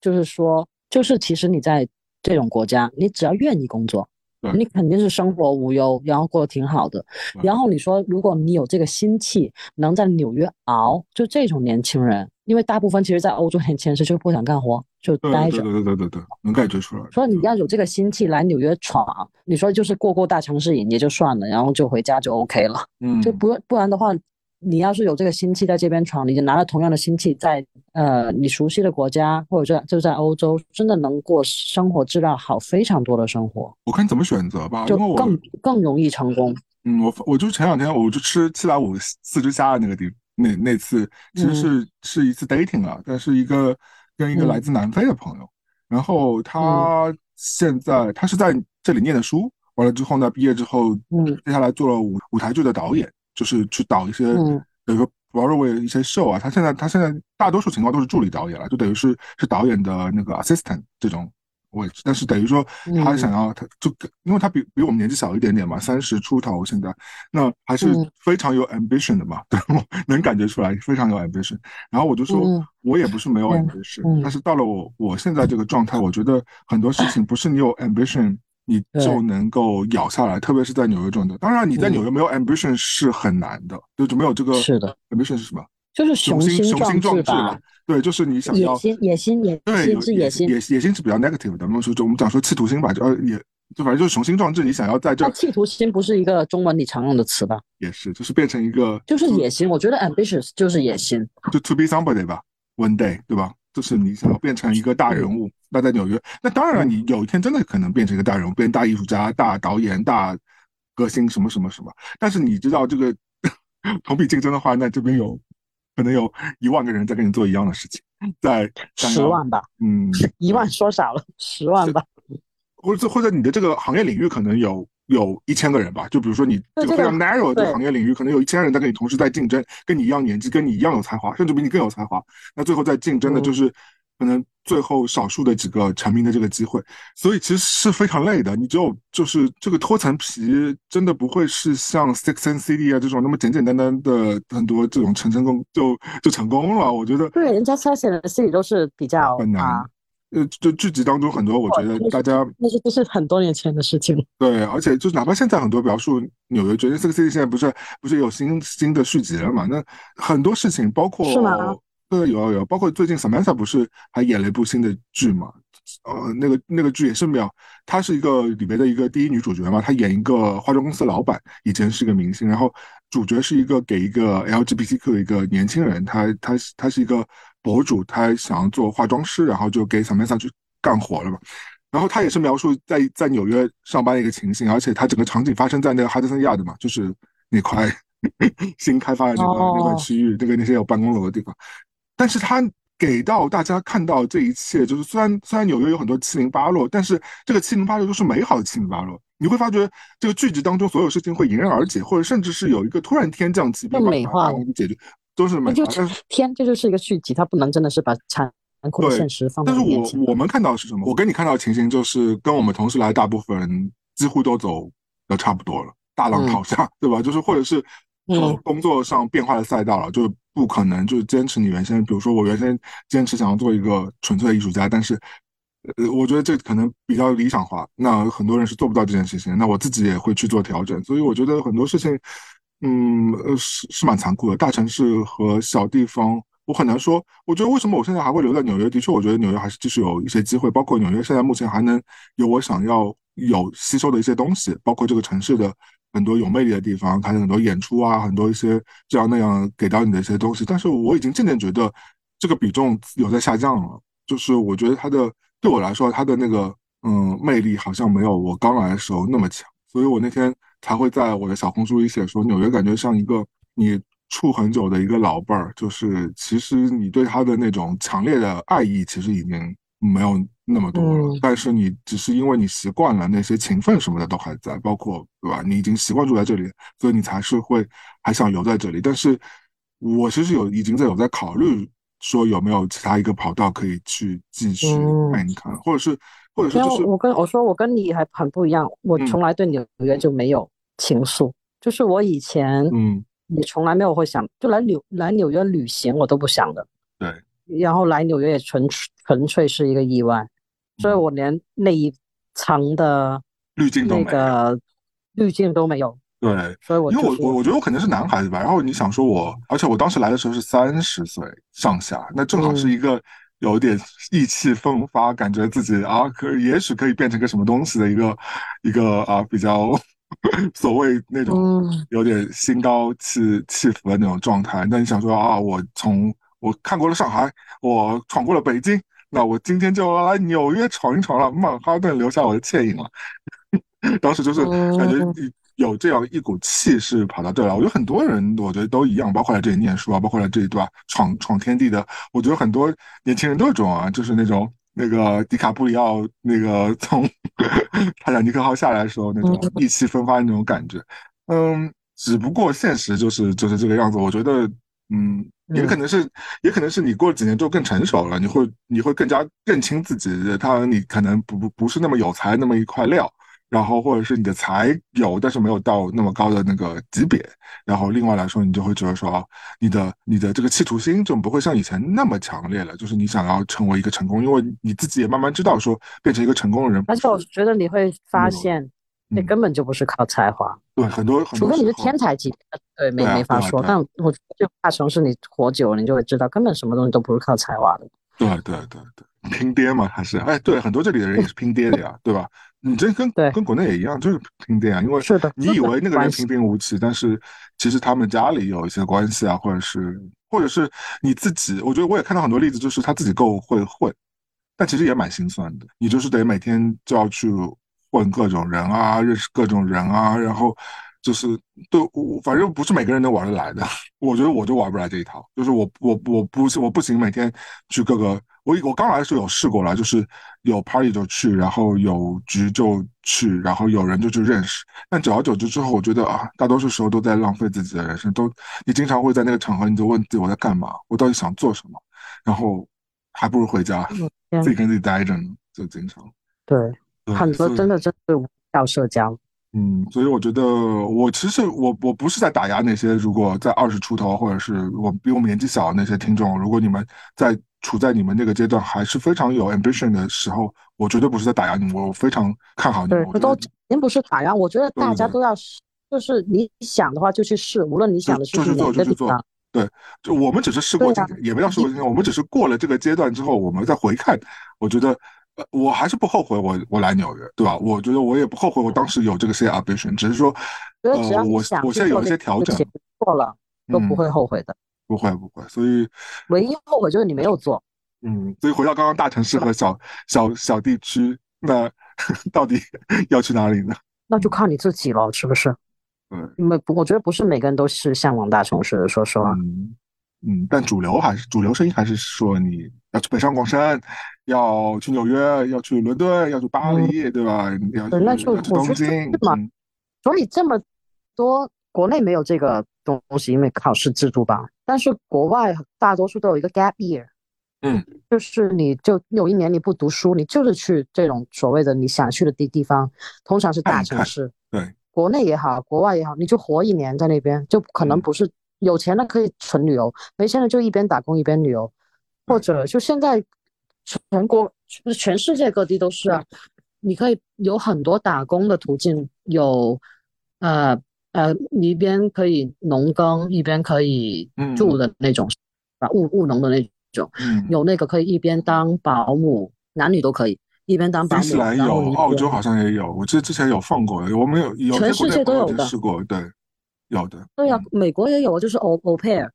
就是说，就是其实你在这种国家，你只要愿意工作。你肯定是生活无忧，然后过得挺好的。然后你说，如果你有这个心气，能在纽约熬，就这种年轻人，因为大部分其实，在欧洲年轻人是就不想干活，就待着。对对对对对，能感觉出来。说你要有这个心气来纽约闯，你说就是过过大城市瘾也就算了，然后就回家就 OK 了。嗯，就不不然的话。你要是有这个心气在这边闯，你就拿了同样的心气在呃你熟悉的国家或者就在欧洲，真的能过生活质量好非常多的生活。我看你怎么选择吧，就更更容易成功。嗯，我我就前两天我就吃七百五四只虾的那个地那那次其实是是一次 dating 啊，但是一个跟一个来自南非的朋友，然后他现在他是在这里念的书，完了之后呢，毕业之后，嗯，接下来做了舞舞台剧的导演。就是去导一些，比如说 Broadway 一些 show 啊，他现在他现在大多数情况都是助理导演了，就等于是是导演的那个 assistant 这种位置。但是等于说他想要，他就因为他比比我们年纪小一点点嘛，三十出头现在，那还是非常有 ambition 的嘛，对我？能感觉出来非常有 ambition。然后我就说，我也不是没有 ambition，但是到了我我现在这个状态，我觉得很多事情不是你有 ambition。你就能够咬下来，特别是在纽约这种的。当然，你在纽约没有 ambition 是很难的，就就没有这个。是的，ambition 是什么？就是雄心雄心壮志吧。对，就是你想要野心，野心，野心是野心，野野心是比较 negative 的。我们说，就我们讲说企图心吧，就呃也就反正就是雄心壮志，你想要在这。企图心不是一个中文里常用的词吧？也是，就是变成一个，就是野心。我觉得 ambitious 就是野心，就 to be somebody 吧，one day，对吧？就是你想要变成一个大人物，那在纽约，那当然了，你有一天真的可能变成一个大人物，变大艺术家、大导演、大歌星什么什么什么。但是你知道这个同比竞争的话，那这边有可能有一万个人在跟你做一样的事情，在十万吧，嗯，一万说少了，十万吧，或者或者你的这个行业领域可能有。有一千个人吧，就比如说你这个非常 narrow 的行业领域，可能有一千人在跟你同时在竞争，跟你一样年纪，跟你一样有才华，甚至比你更有才华。那最后在竞争的就是可能最后少数的几个成名的这个机会，所以其实是非常累的。你只有就是这个脱层皮，真的不会是像 Six and City 啊这种那么简简单单的很多这种成成功就就成功了。我觉得对，人家 Six and City 都是比较难。呃，就剧集当中很多，我觉得大家那是都是很多年前的事情。对，而且就是哪怕现在很多描述纽约，觉得这个 city 现在不是不是有新新的续集了嘛？那很多事情，包括是吗？对，有有，包括最近 Samantha 不是还演了一部新的剧嘛？呃，那个那个剧也是秒，她是一个里边的一个第一女主角嘛，她演一个化妆公司老板，以前是个明星，然后主角是一个给一个 LGBTQ 的一个年轻人，他他他是一个。博主他想要做化妆师，然后就给 Samantha 去干活了嘛。然后他也是描述在在纽约上班的一个情形，而且他整个场景发生在那个哈德森亚的嘛，就是那块新开发的那个那块区域，那个那些有办公楼的地方。但是他给到大家看到这一切，就是虽然虽然纽约有很多七零八落，但是这个七零八落都是美好的七零八落。你会发觉这个剧集当中所有事情会迎刃而解，或者甚至是有一个突然天降奇变，美化解决。都是美。就天，这就是一个续集，它不能真的是把残酷的现实放在但是我我们看到的是什么？我跟你看到的情形就是跟我们同时来，大部分人几乎都走的差不多了，大浪淘沙，对吧？就是或者是工作上变化的赛道了，就是不可能就是坚持你原先，比如说我原先坚持想要做一个纯粹的艺术家，但是。呃，我觉得这可能比较理想化，那很多人是做不到这件事情。那我自己也会去做调整，所以我觉得很多事情，嗯，呃，是是蛮残酷的。大城市和小地方，我很难说。我觉得为什么我现在还会留在纽约？的确，我觉得纽约还是继续有一些机会。包括纽约现在目前还能有我想要有吸收的一些东西，包括这个城市的很多有魅力的地方，它的很多演出啊，很多一些这样那样给到你的一些东西。但是我已经渐渐觉得这个比重有在下降了，就是我觉得它的。对我来说，它的那个嗯魅力好像没有我刚来的时候那么强，所以我那天才会在我的小红书里写说，纽约感觉像一个你处很久的一个老伴儿，就是其实你对他的那种强烈的爱意其实已经没有那么多了，但是你只是因为你习惯了那些情分什么的都还在，包括对吧？你已经习惯住在这里，所以你才是会还想留在这里。但是我其实有已经在有在考虑。说有没有其他一个跑道可以去继续看一看，或者是，或者是就是我跟我说我跟你还很不一样，我从来对纽约就没有情愫，就是我以前嗯。也从来没有会想就来纽来纽约旅行我都不想的，对，然后来纽约也纯纯粹是一个意外，所以我连那一层的滤镜那个滤镜都没有。对，所以我因为我我我觉得我可能是男孩子吧。然后你想说我，而且我当时来的时候是三十岁上下，那正好是一个有点意气风发，感觉自己啊可也许可以变成个什么东西的一个一个啊比较 所谓那种有点心高气气浮的那种状态。那你想说啊，我从我看过了上海，我闯过了北京，那我今天就来纽约闯一闯了，曼哈顿留下我的倩影了。当时就是感觉。有这样一股气势跑到这来，我觉得很多人，我觉得都一样，包括来这里念书啊，包括来这一段闯闯天地的，我觉得很多年轻人都有这种啊，就是那种那个迪卡布里奥那个 从 泰坦尼克号下来的时候那种意气风发的那种感觉。嗯，只不过现实就是就是这个样子。我觉得，嗯，也可能是也可能是你过了几年之后更成熟了，你会你会更加认清自己，他你可能不不不是那么有才那么一块料。然后或者是你的才有，但是没有到那么高的那个级别。然后另外来说，你就会觉得说，你的你的这个企图心就不会像以前那么强烈了。就是你想要成为一个成功，因为你自己也慢慢知道说，变成一个成功的人。而且我觉得你会发现，你根本就不是靠才华。对，很多除非你是天才级别的，对，没没法说。但我就大城市你活久了，你就会知道，根本什么东西都不是靠才华的。对对对对，拼爹嘛还是？哎，对，很多这里的人也是拼爹的呀，对吧？你这跟跟国内也一样，就是拼爹啊，因为是的，你以为那个人平平无奇，但是其实他们家里有一些关系啊，或者是或者是你自己，我觉得我也看到很多例子，就是他自己够会混，但其实也蛮心酸的。你就是得每天就要去混各种人啊，认识各种人啊，然后就是都反正不是每个人都玩得来的。我觉得我就玩不来这一套，就是我我我不我不行，每天去各个。我我刚来的时候有试过了，就是有 party 就去，然后有局就去，然后有人就去认识。但久而久之之后，我觉得啊，大多数时候都在浪费自己的人生。都你经常会在那个场合，你就问自己我在干嘛，我到底想做什么？然后还不如回家自己跟自己待着呢，就经常。对，很多真的真的无效社交。嗯，所以我觉得我其实我我不是在打压那些如果在二十出头或者是我比我们年纪小的那些听众，如果你们在。处在你们那个阶段还是非常有 ambition 的时候，我绝对不是在打压你们，我非常看好你们。对，都您不是打压，我觉得大家都要，就是你想的话就去试，无论你想的是哪个地方。对，就我们只是试过今天，也不要试过今天，我们只是过了这个阶段之后，我们再回看，我觉得，呃，我还是不后悔我我来纽约，对吧？我觉得我也不后悔我当时有这个些 ambition，只是说，呃，我我现在有一些调整，做了都不会后悔的。不会不会，所以唯一后悔就是你没有做。嗯，所以回到刚刚大城市和小小小地区，那 到底要去哪里呢？那就靠你自己了，是不是？嗯，因为我觉得不是每个人都是向往大城市的，说实话。嗯嗯，但主流还是主流声音还是说你要去北上广深，要去纽约，要去伦敦，要去巴黎，对吧？要去东京。嘛，所以这么多国内没有这个。东西，因为考试制度吧。但是国外大多数都有一个 gap year，嗯，就是你就有一年你不读书，你就是去这种所谓的你想去的地地方，通常是大城市，对，国内也好，国外也好，你就活一年在那边，就可能不是有钱的可以纯旅游，没钱的就一边打工一边旅游，或者就现在全国就是全世界各地都是啊，你可以有很多打工的途径，有呃。呃，一边可以农耕，一边可以住的那种，啊，务务农的那种，有那个可以一边当保姆，男女都可以一边当保姆。新西兰有，澳洲好像也有，我记得之前有放过，我们有有全世界都有的试过，对，有的。对呀，美国也有，就是 au au pair，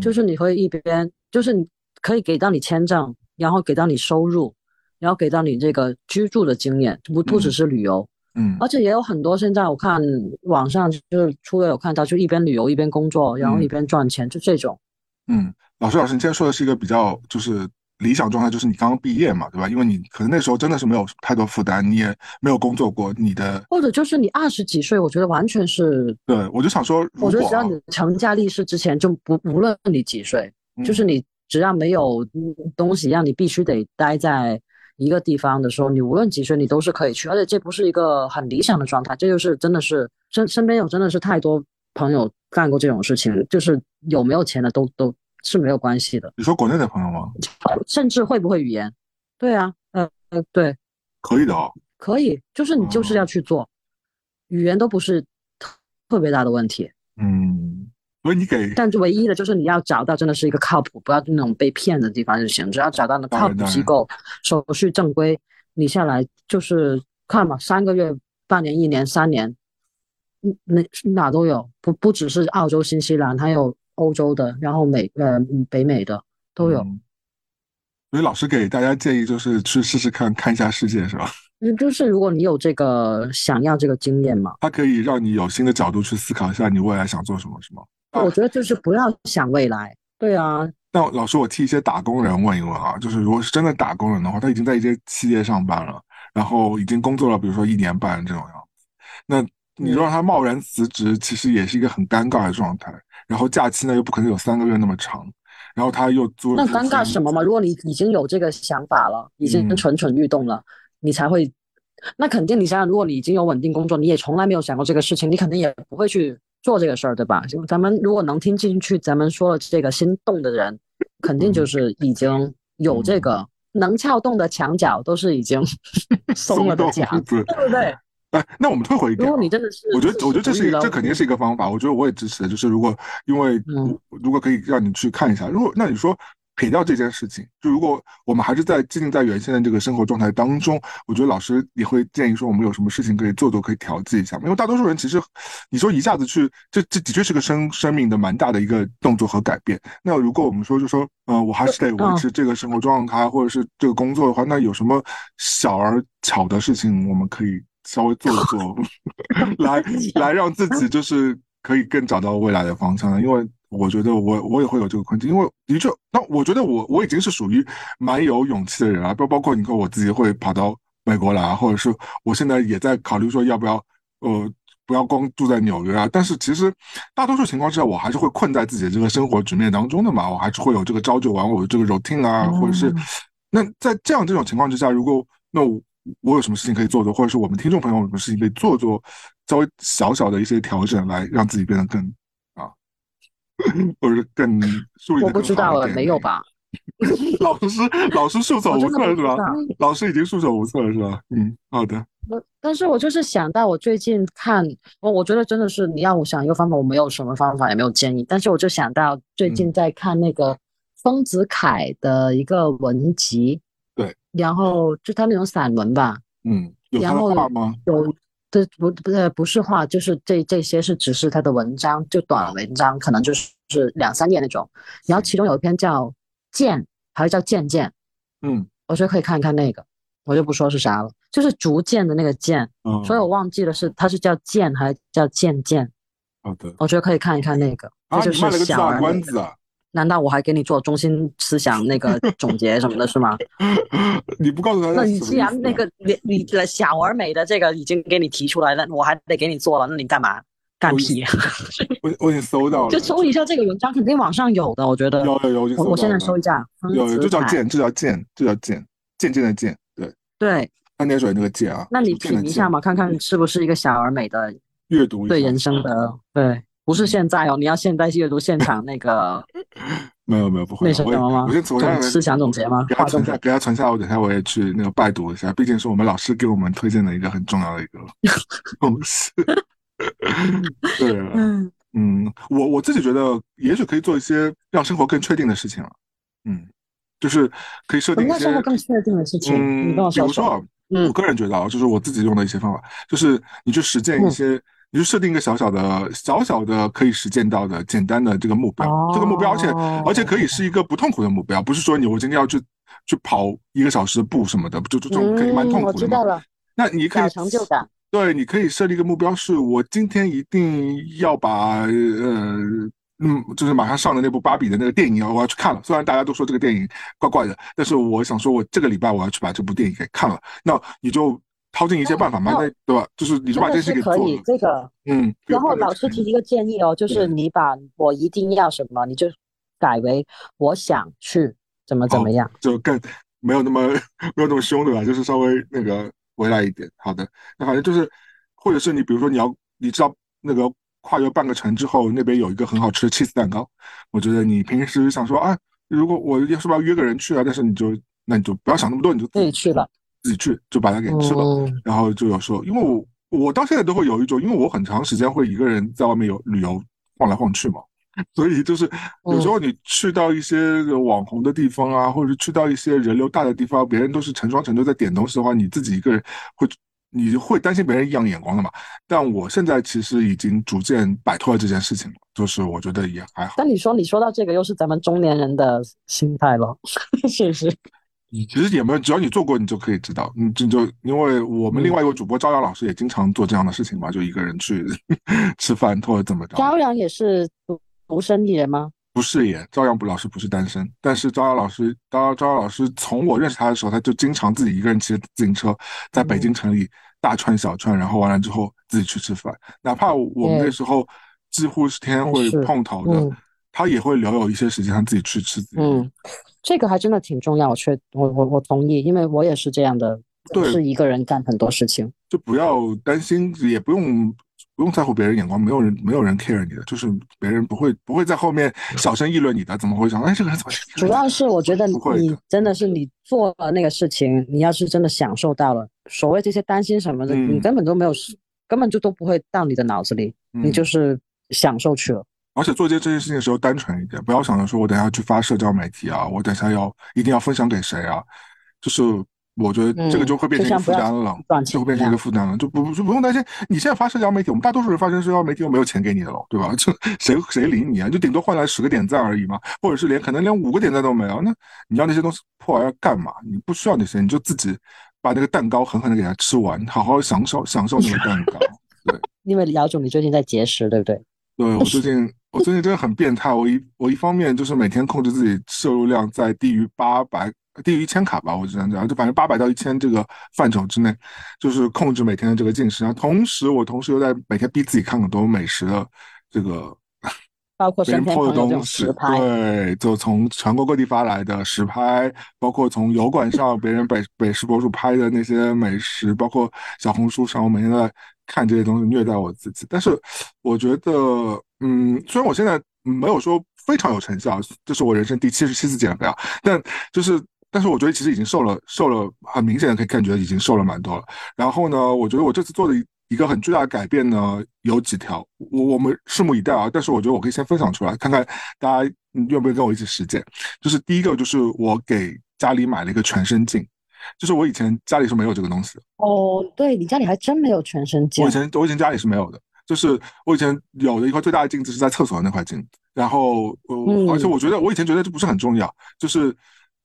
就是你可以一边，就是你可以给到你签证，然后给到你收入，然后给到你这个居住的经验，不不只是旅游。嗯，而且也有很多现在我看网上就是除了有看到，就一边旅游一边工作，然后一边赚钱，就这种。嗯，老师，老师，你今天说的是一个比较就是理想状态，就是你刚刚毕业嘛，对吧？因为你可能那时候真的是没有太多负担，你也没有工作过，你的或者就是你二十几岁，我觉得完全是。对，我就想说，我觉得只要你成家立室之前，就不无论你几岁，就是你只要没有东西让你必须得待在。一个地方的时候，你无论几岁，你都是可以去，而且这不是一个很理想的状态，这就是真的是身身边有真的是太多朋友干过这种事情，就是有没有钱的都都是没有关系的。你说国内的朋友吗？甚至会不会语言？对啊，呃呃，对，可以的哦，可以，就是你就是要去做，语言都不是特别大的问题。嗯。所以你给，但唯一的就是你要找到真的是一个靠谱，不要那种被骗的地方就行。只要找到那靠谱机构，手续正规，你下来就是看嘛，三个月、半年、一年、三年，那哪都有，不不只是澳洲、新西兰，还有欧洲的，然后美呃北美的都有。所以老师给大家建议就是去试试看看一下世界，是吧？嗯，就是如果你有这个想要这个经验嘛，它可以让你有新的角度去思考一下你未来想做什么，是吗？我觉得就是不要想未来，对啊。那老师，我替一些打工人问一问啊，就是如果是真的打工人的话，他已经在一些企业上班了，然后已经工作了，比如说一年半这种样子，那你让他贸然辞职，其实也是一个很尴尬的状态。然后假期呢，又不可能有三个月那么长，然后他又做那尴尬什么嘛？如果你已经有这个想法了，已经蠢蠢欲动了，你才会。那肯定，你想想，如果你已经有稳定工作，你也从来没有想过这个事情，你肯定也不会去。做这个事儿，对吧？就咱们如果能听进去，咱们说了这个心动的人，肯定就是已经有这个能撬动的墙角，都是已经 松了的夹子，对不对？哎，那我们退回一点，如果你真的是，我觉得，我觉得这是一个这肯定是一个方法，我觉得我也支持。就是如果因为如果可以让你去看一下，如果那你说。撇掉这件事情，就如果我们还是在浸在原先的这个生活状态当中，我觉得老师也会建议说，我们有什么事情可以做做，可以调剂一下。因为大多数人其实，你说一下子去，这这的确是个生生命的蛮大的一个动作和改变。那如果我们说，就说，嗯，我还是得维持这个生活状态，或者是这个工作的话，那有什么小而巧的事情，我们可以稍微做一做，来 来让自己就是可以更找到未来的方向呢？因为。我觉得我我也会有这个困境，因为的确，那我觉得我我已经是属于蛮有勇气的人了，包包括你看我自己会跑到美国来，或者是我现在也在考虑说要不要，呃，不要光住在纽约啊。但是其实大多数情况之下，我还是会困在自己的这个生活局面当中的嘛，我还是会有这个朝九晚五的这个 routine 啊，或者是那在这样这种情况之下，如果那我我有什么事情可以做做，或者是我们听众朋友有什么事情可以做做，稍微小小的一些调整，来让自己变得更啊。或者更树立我不知道了，没有吧？老师，老师束手无策是吧？老师已经束手无策了是吧？嗯，好的。但是我就是想到我最近看，我我觉得真的是你让我想一个方法，我没有什么方法，也没有建议。但是我就想到最近在看那个丰子恺的一个文集，对，然后就他那种散文吧，嗯，有他的画吗？有。这不不呃不是画，就是这这些是只是他的文章，就短文章，可能就是是两三页那种。然后其中有一篇叫《剑》，还是叫《渐渐》？嗯，我觉得可以看一看那个，我就不说是啥了，就是逐渐的那个渐。嗯，所以我忘记了是它是叫渐还是叫渐渐。好的，我觉得可以看一看那个。啊，你卖了个大关子啊！难道我还给你做中心思想那个总结什么的，是吗？你不告诉他，那你既然那个你你小而美的这个已经给你提出来了，我还得给你做了，那你干嘛？干屁！我我已经搜到了，就搜一下这个文章，肯定网上有的。我觉得有有有，我我现在搜一下，有有，这叫剑，这叫剑，这叫剑，渐渐的渐，对对，三点水那个剑啊。那你品一下嘛，看看是不是一个小而美的阅读对人生的对，不是现在哦，你要现在阅读现场那个。没有没有不会，那什么吗？我先总下思想总结吗？给他存下，给他存下。我等下我也去那个拜读一下，毕竟是我们老师给我们推荐的一个很重要的一个 东西。对，嗯嗯，我我自己觉得，也许可以做一些让生活更确定的事情了。嗯，就是可以设定一些生活更确定的事情。嗯，比如说，我个人觉得啊，就是我自己用的一些方法，就是你去实践一些。你就设定一个小小的、小小的可以实践到的简单的这个目标，这个目标，而且而且可以是一个不痛苦的目标，不是说你我今天要去去跑一个小时的步什么的，就这种可以蛮痛苦的。我知道了。那你可以成就感。对，你可以设立一个目标，是我今天一定要把呃嗯，就是马上上的那部芭比的那个电影，我要去看了。虽然大家都说这个电影怪怪的，但是我想说，我这个礼拜我要去把这部电影给看了。那你就。掏尽一切办法嘛，那对吧？就是你就把这事给做了。可以，这个嗯。然后老师提一个建议哦，就是你把我一定要什么，你就改为我想去怎么怎么样，就更没有那么 没有那么凶对吧？就是稍微那个回来一点。好的，那反正就是，或者是你比如说你要你知道那个跨越半个城之后，那边有一个很好吃的 cheese 蛋糕，我觉得你平时想说啊，如果我要是不是要约个人去啊？但是你就那你就不要想那么多，你就自己去了。自己去就把它给吃了，然后就有时候，因为我我到现在都会有一种，因为我很长时间会一个人在外面有旅游晃来晃去嘛，所以就是有时候你去到一些网红的地方啊，或者是去到一些人流大的地方，别人都是成双成对在点东西的话，你自己一个人会你会担心别人异样眼光的嘛。但我现在其实已经逐渐摆脱了这件事情了，就是我觉得也还好。但你说你说到这个，又是咱们中年人的心态了，是不是？其实也没有，只要你做过，你就可以知道。你这就因为我们另外一位主播朝阳老师也经常做这样的事情嘛，就一个人去 吃饭或者怎么着。朝阳也是独独生艺人吗？不是耶，朝阳老师不是单身，但是朝阳老师，朝朝阳老师从我认识他的时候，他就经常自己一个人骑着自行车在北京城里大串小串，然后完了之后自己去吃饭，哪怕我们那时候几乎是天天会碰头的，他也会留有一些时间他自己去吃。嗯。这个还真的挺重要，我确我我我同意，因为我也是这样的，是一个人干很多事情，就不要担心，也不用不用在乎别人眼光，没有人没有人 care 你的，就是别人不会不会在后面小声议论你的，怎么会想哎这个人怎么？主要是我觉得你真的是你做了那个事情，你要是真的享受到了，所谓这些担心什么的，你根本都没有，根本就都不会到你的脑子里，你就是享受去了。而且做这这件事情的时候单纯一点，不要想着说我等下去发社交媒体啊，我等下要一定要分享给谁啊，就是我觉得这个就会变成一个负担了，就会变成一个负担了，就不就不用担心。你现在发社交媒体，我们大多数人发社交媒体又没有钱给你的了，对吧？就谁谁理你啊？就顶多换来十个点赞而已嘛，或者是连可能连五个点赞都没有。那你要那些东西破玩意儿干嘛？你不需要那些，你就自己把那个蛋糕狠狠的给它吃完，好好享受享受那个蛋糕。对，因为姚总你最近在节食，对不对？对我最近。我最近真的很变态，我一我一方面就是每天控制自己摄入量在低于八百，低于一千卡吧，我只能讲，就反正八百到一千这个范畴之内，就是控制每天的这个进食。然后同时，我同时又在每天逼自己看很多美食的这个，包括别人拍的东西，对，就从全国各地发来的实拍，包括从油管上别人北北食博主拍的那些美食，包括小红书上，我每天在看这些东西虐待我自己。但是我觉得。嗯，虽然我现在没有说非常有成效，这是我人生第七十七次减肥啊，但就是，但是我觉得其实已经瘦了，瘦了，很明显的可以感觉已经瘦了蛮多了。然后呢，我觉得我这次做的一个很巨大的改变呢，有几条，我我们拭目以待啊。但是我觉得我可以先分享出来，看看大家愿不愿意跟我一起实践。就是第一个，就是我给家里买了一个全身镜，就是我以前家里是没有这个东西的。哦，对你家里还真没有全身镜。我以前我以前家里是没有的。就是我以前有的一块最大的镜子是在厕所的那块镜子，然后呃，而且我觉得我以前觉得这不是很重要，就是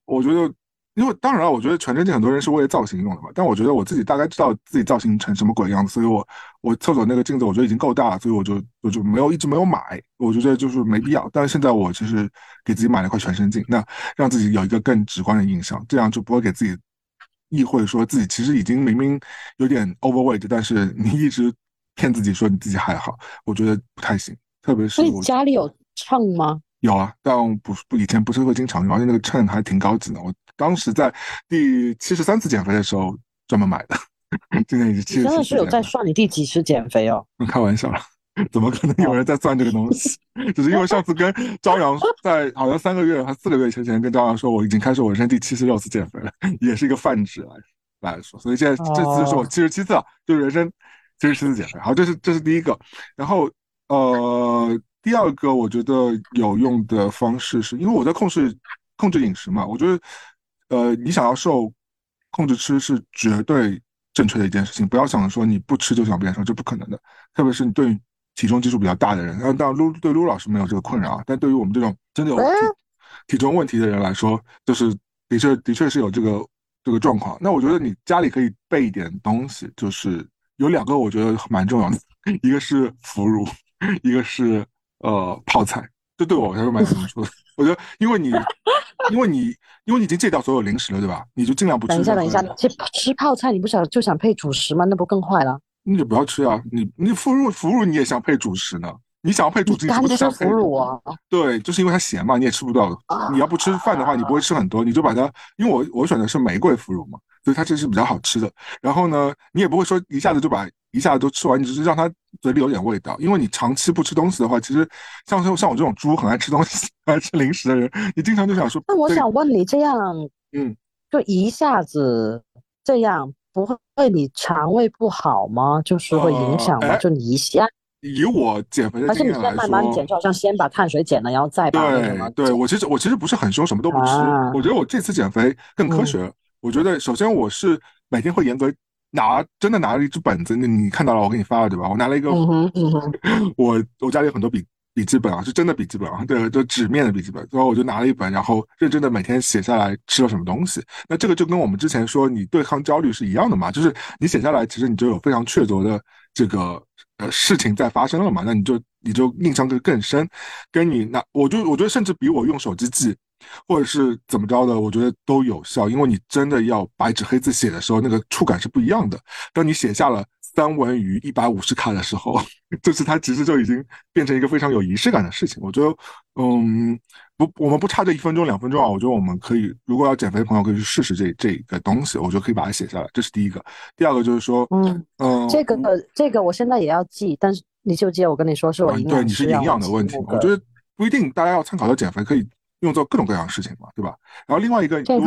我觉得，因为当然了，我觉得全身镜很多人是为了造型用的嘛，但我觉得我自己大概知道自己造型成什么鬼样子，所以我我厕所那个镜子我觉得已经够大了，所以我就我就没有一直没有买，我觉得就是没必要。但是现在我其实给自己买了一块全身镜，那让自己有一个更直观的印象，这样就不会给自己意会说自己其实已经明明有点 overweight，但是你一直。骗自己说你自己还好，我觉得不太行。特别是所以家里有秤吗？有啊，但不不以前不是会经常用，而且那个秤还挺高级的。我当时在第七十三次减肥的时候专门买的。今年已经七十。真的是有在算你第几次减肥哦？开玩笑了，怎么可能有人在算这个东西？只是因为上次跟朝阳 在好像三个月还四个月前前跟朝阳说我已经开始我人生第七十六次减肥了，也是一个泛指来来说。所以现在这次是我七十七次，就是人生七十七次减肥。好，这是这是第一个。然后呃。第二个我觉得有用的方式是，因为我在控制控制饮食嘛，我觉得，呃，你想要瘦，控制吃是绝对正确的一件事情。不要想着说你不吃就想变瘦，这不可能的。特别是你对体重基数比较大的人，当然陆对撸老师没有这个困扰，但对于我们这种真的有体体重问题的人来说，就是的确的确是有这个这个状况。那我觉得你家里可以备一点东西，就是有两个我觉得蛮重要的，一个是腐乳，一个是。呃，泡菜，这对我来说蛮有用处的。我觉得，因为你，因为你，因为你已经戒掉所有零食了，对吧？你就尽量不吃。等一下，等一下，吃吃泡菜，你不想就想配主食吗？那不更坏了？那就不要吃啊！你你腐乳腐乳，你也想配主食呢？你想要配主食，你不想配腐乳啊？对，就是因为它咸嘛，你也吃不到。你要不吃饭的话，你不会吃很多，你就把它，因为我我选的是玫瑰腐乳嘛，所以它这是比较好吃的。然后呢，你也不会说一下子就把。一下子都吃完，你只是让它嘴里有点味道。因为你长期不吃东西的话，其实像像像我这种猪很爱吃东西、爱吃零食的人，你经常就想说。那我想问你，这样，嗯，就一下子这样，不会你肠胃不好吗？就是会影响吗？就你一下。以我减肥的经验来说，慢慢减，就好像先把碳水减了，然后再把对对，我其实我其实不是很凶，什么都不吃。我觉得我这次减肥更科学。我觉得首先我是每天会严格。拿真的拿了一支本子，那你看到了，我给你发了对吧？我拿了一个，我我家里有很多笔笔记本啊，是真的笔记本啊，对，就纸面的笔记本。然后我就拿了一本，然后认真的每天写下来吃了什么东西。那这个就跟我们之前说你对抗焦虑是一样的嘛，就是你写下来，其实你就有非常确凿的这个呃事情在发生了嘛，那你就你就印象就更深。跟你那我就我觉得甚至比我用手机记。或者是怎么着的，我觉得都有效，因为你真的要白纸黑字写的时候，那个触感是不一样的。当你写下了三文鱼一百五十卡的时候，就是它其实就已经变成一个非常有仪式感的事情。我觉得，嗯，不，我们不差这一分钟两分钟啊。我觉得我们可以，如果要减肥的朋友可以去试试这这个东西，我觉得可以把它写下来。这是第一个。第二个就是说，嗯嗯，这个这个我现在也要记，但是你就记得我跟你说是我营养对你是营养的问题，我觉得不一定大家要参考的减肥可以。用做各种各样的事情嘛，对吧？然后另外一个，对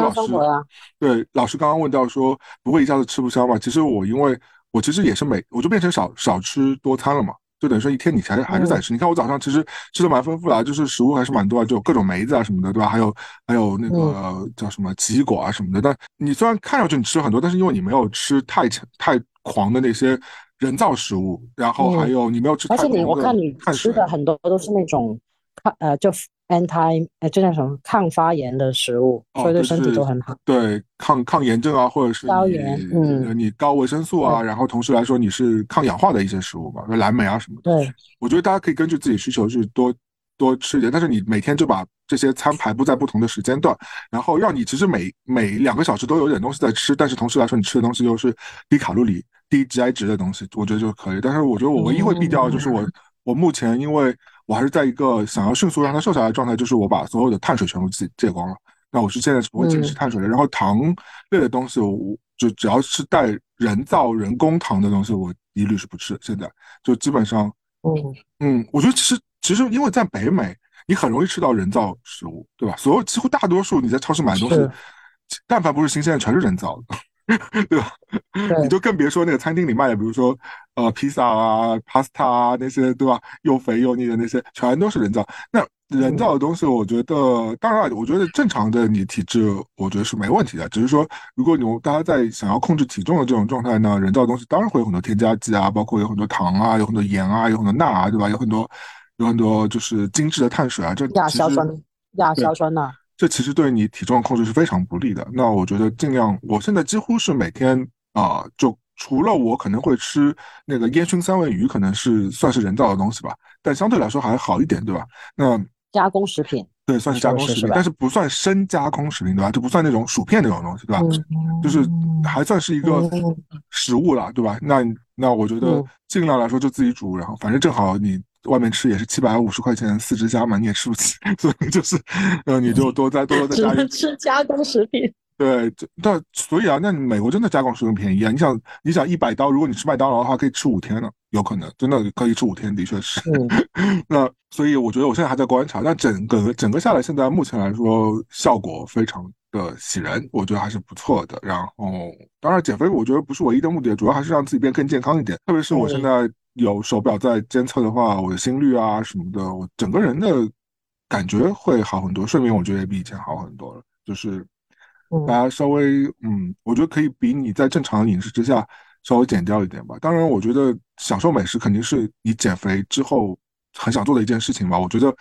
老师刚刚问到说不会一下子吃不消嘛？其实我因为我其实也是每我就变成少少吃多餐了嘛，就等于说一天你还是还是在吃。你看我早上其实吃的蛮丰富的，就是食物还是蛮多啊，就各种梅子啊什么的，对吧？还有还有那个叫什么奇异果啊什么的。但你虽然看上去你吃了很多，但是因为你没有吃太太狂的那些人造食物，然后还有你没有吃，而且你我看你吃的很多都是那种呃就。Anti 哎，这叫什么抗发炎的食物，所以对身体都很好。对抗抗炎症啊，或者是高炎，嗯，你高维生素啊，然后同时来说你是抗氧化的一些食物吧，蓝莓啊什么的。对，我觉得大家可以根据自己需求去多多吃一点，但是你每天就把这些餐排布在不同的时间段，然后让你其实每每两个小时都有点东西在吃，但是同时来说你吃的东西又是低卡路里、低 GI 值的东西，我觉得就可以。但是我觉得我唯一会避掉的就是我我目前因为。我还是在一个想要迅速让它瘦下来的状态，就是我把所有的碳水全部戒戒光了。那我是现在是不会进食碳水的，然后糖类的东西，我就只要是带人造人工糖的东西，我一律是不吃。现在就基本上，嗯嗯，我觉得其实其实因为在北美，你很容易吃到人造食物，对吧？所有几乎大多数你在超市买的东西，但凡不是新鲜的，全是人造的。对吧？你就更别说那个餐厅里卖的，比如说呃披萨啊、pasta 啊那些，对吧？又肥又腻的那些，全都是人造。那人造的东西，我觉得，当然，我觉得正常的你体质，我觉得是没问题的。只是说，如果你大家在想要控制体重的这种状态呢，人造的东西当然会有很多添加剂啊，包括有很多糖啊，有很多盐啊，有很多钠啊，对吧？有很多有很多就是精致的碳水啊，这亚硝酸、亚硝酸钠。这其实对你体重控制是非常不利的。那我觉得尽量，我现在几乎是每天啊，就除了我可能会吃那个烟熏三文鱼，可能是算是人造的东西吧，但相对来说还好一点，对吧？那加工食品，对，算是加工食品，但是不算深加工食品，对吧？就不算那种薯片那种东西，对吧？就是还算是一个食物了，对吧？那那我觉得尽量来说就自己煮，然后反正正好你外面吃也是七百五十块钱四只加嘛，你也吃不起，所以就是，呃，你就多在多多再加。只能吃加工食品。对，但所以啊，那美国真的加工食品便宜啊！你想，你想一百刀，如果你吃麦当劳的话，可以吃五天呢，有可能真的可以吃五天，的确是。那所以我觉得我现在还在观察，但整个整个下来，现在目前来说效果非常的喜人，我觉得还是不错的。然后，当然减肥我觉得不是唯一的目的，主要还是让自己变更健康一点。特别是我现在有手表在监测的话，我的心率啊什么的，我整个人的感觉会好很多，睡眠我觉得也比以前好很多了，就是。大家稍微嗯，我觉得可以比你在正常饮食之下稍微减掉一点吧。当然，我觉得享受美食肯定是你减肥之后很想做的一件事情吧。我觉得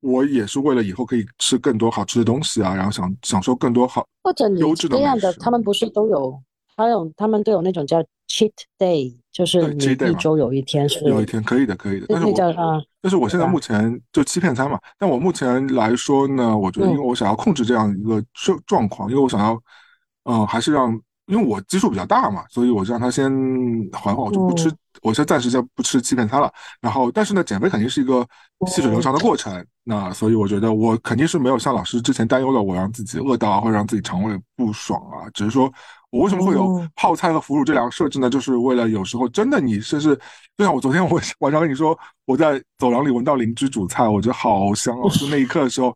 我也是为了以后可以吃更多好吃的东西啊，然后想享受更多好或者你这样的，他们不是都有，还有他们都有那种叫 cheat day。就是你一周有一天是有一天可以的，可以的。但是我但是我现在目前就欺骗餐嘛。但我目前来说呢，我觉得因为我想要控制这样一个状状况，因为我想要，嗯，还是让，因为我基数比较大嘛，所以我就让他先缓缓，我就不吃，我先暂时先不吃欺骗餐了。然后，但是呢，减肥肯定是一个细水流长的过程。那所以我觉得我肯定是没有像老师之前担忧的，我让自己饿到或者让自己肠胃不爽啊，只是说。我为什么会有泡菜和腐乳这两个设置呢？就是为了有时候真的你甚至，就像我昨天我晚上跟你说，我在走廊里闻到邻居煮菜，我觉得好香哦。就那一刻的时候，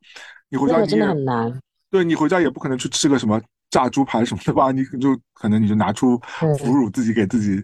你回家真的很难。对你回家也不可能去吃个什么炸猪排什么的吧？你就可能你就拿出腐乳自己给自己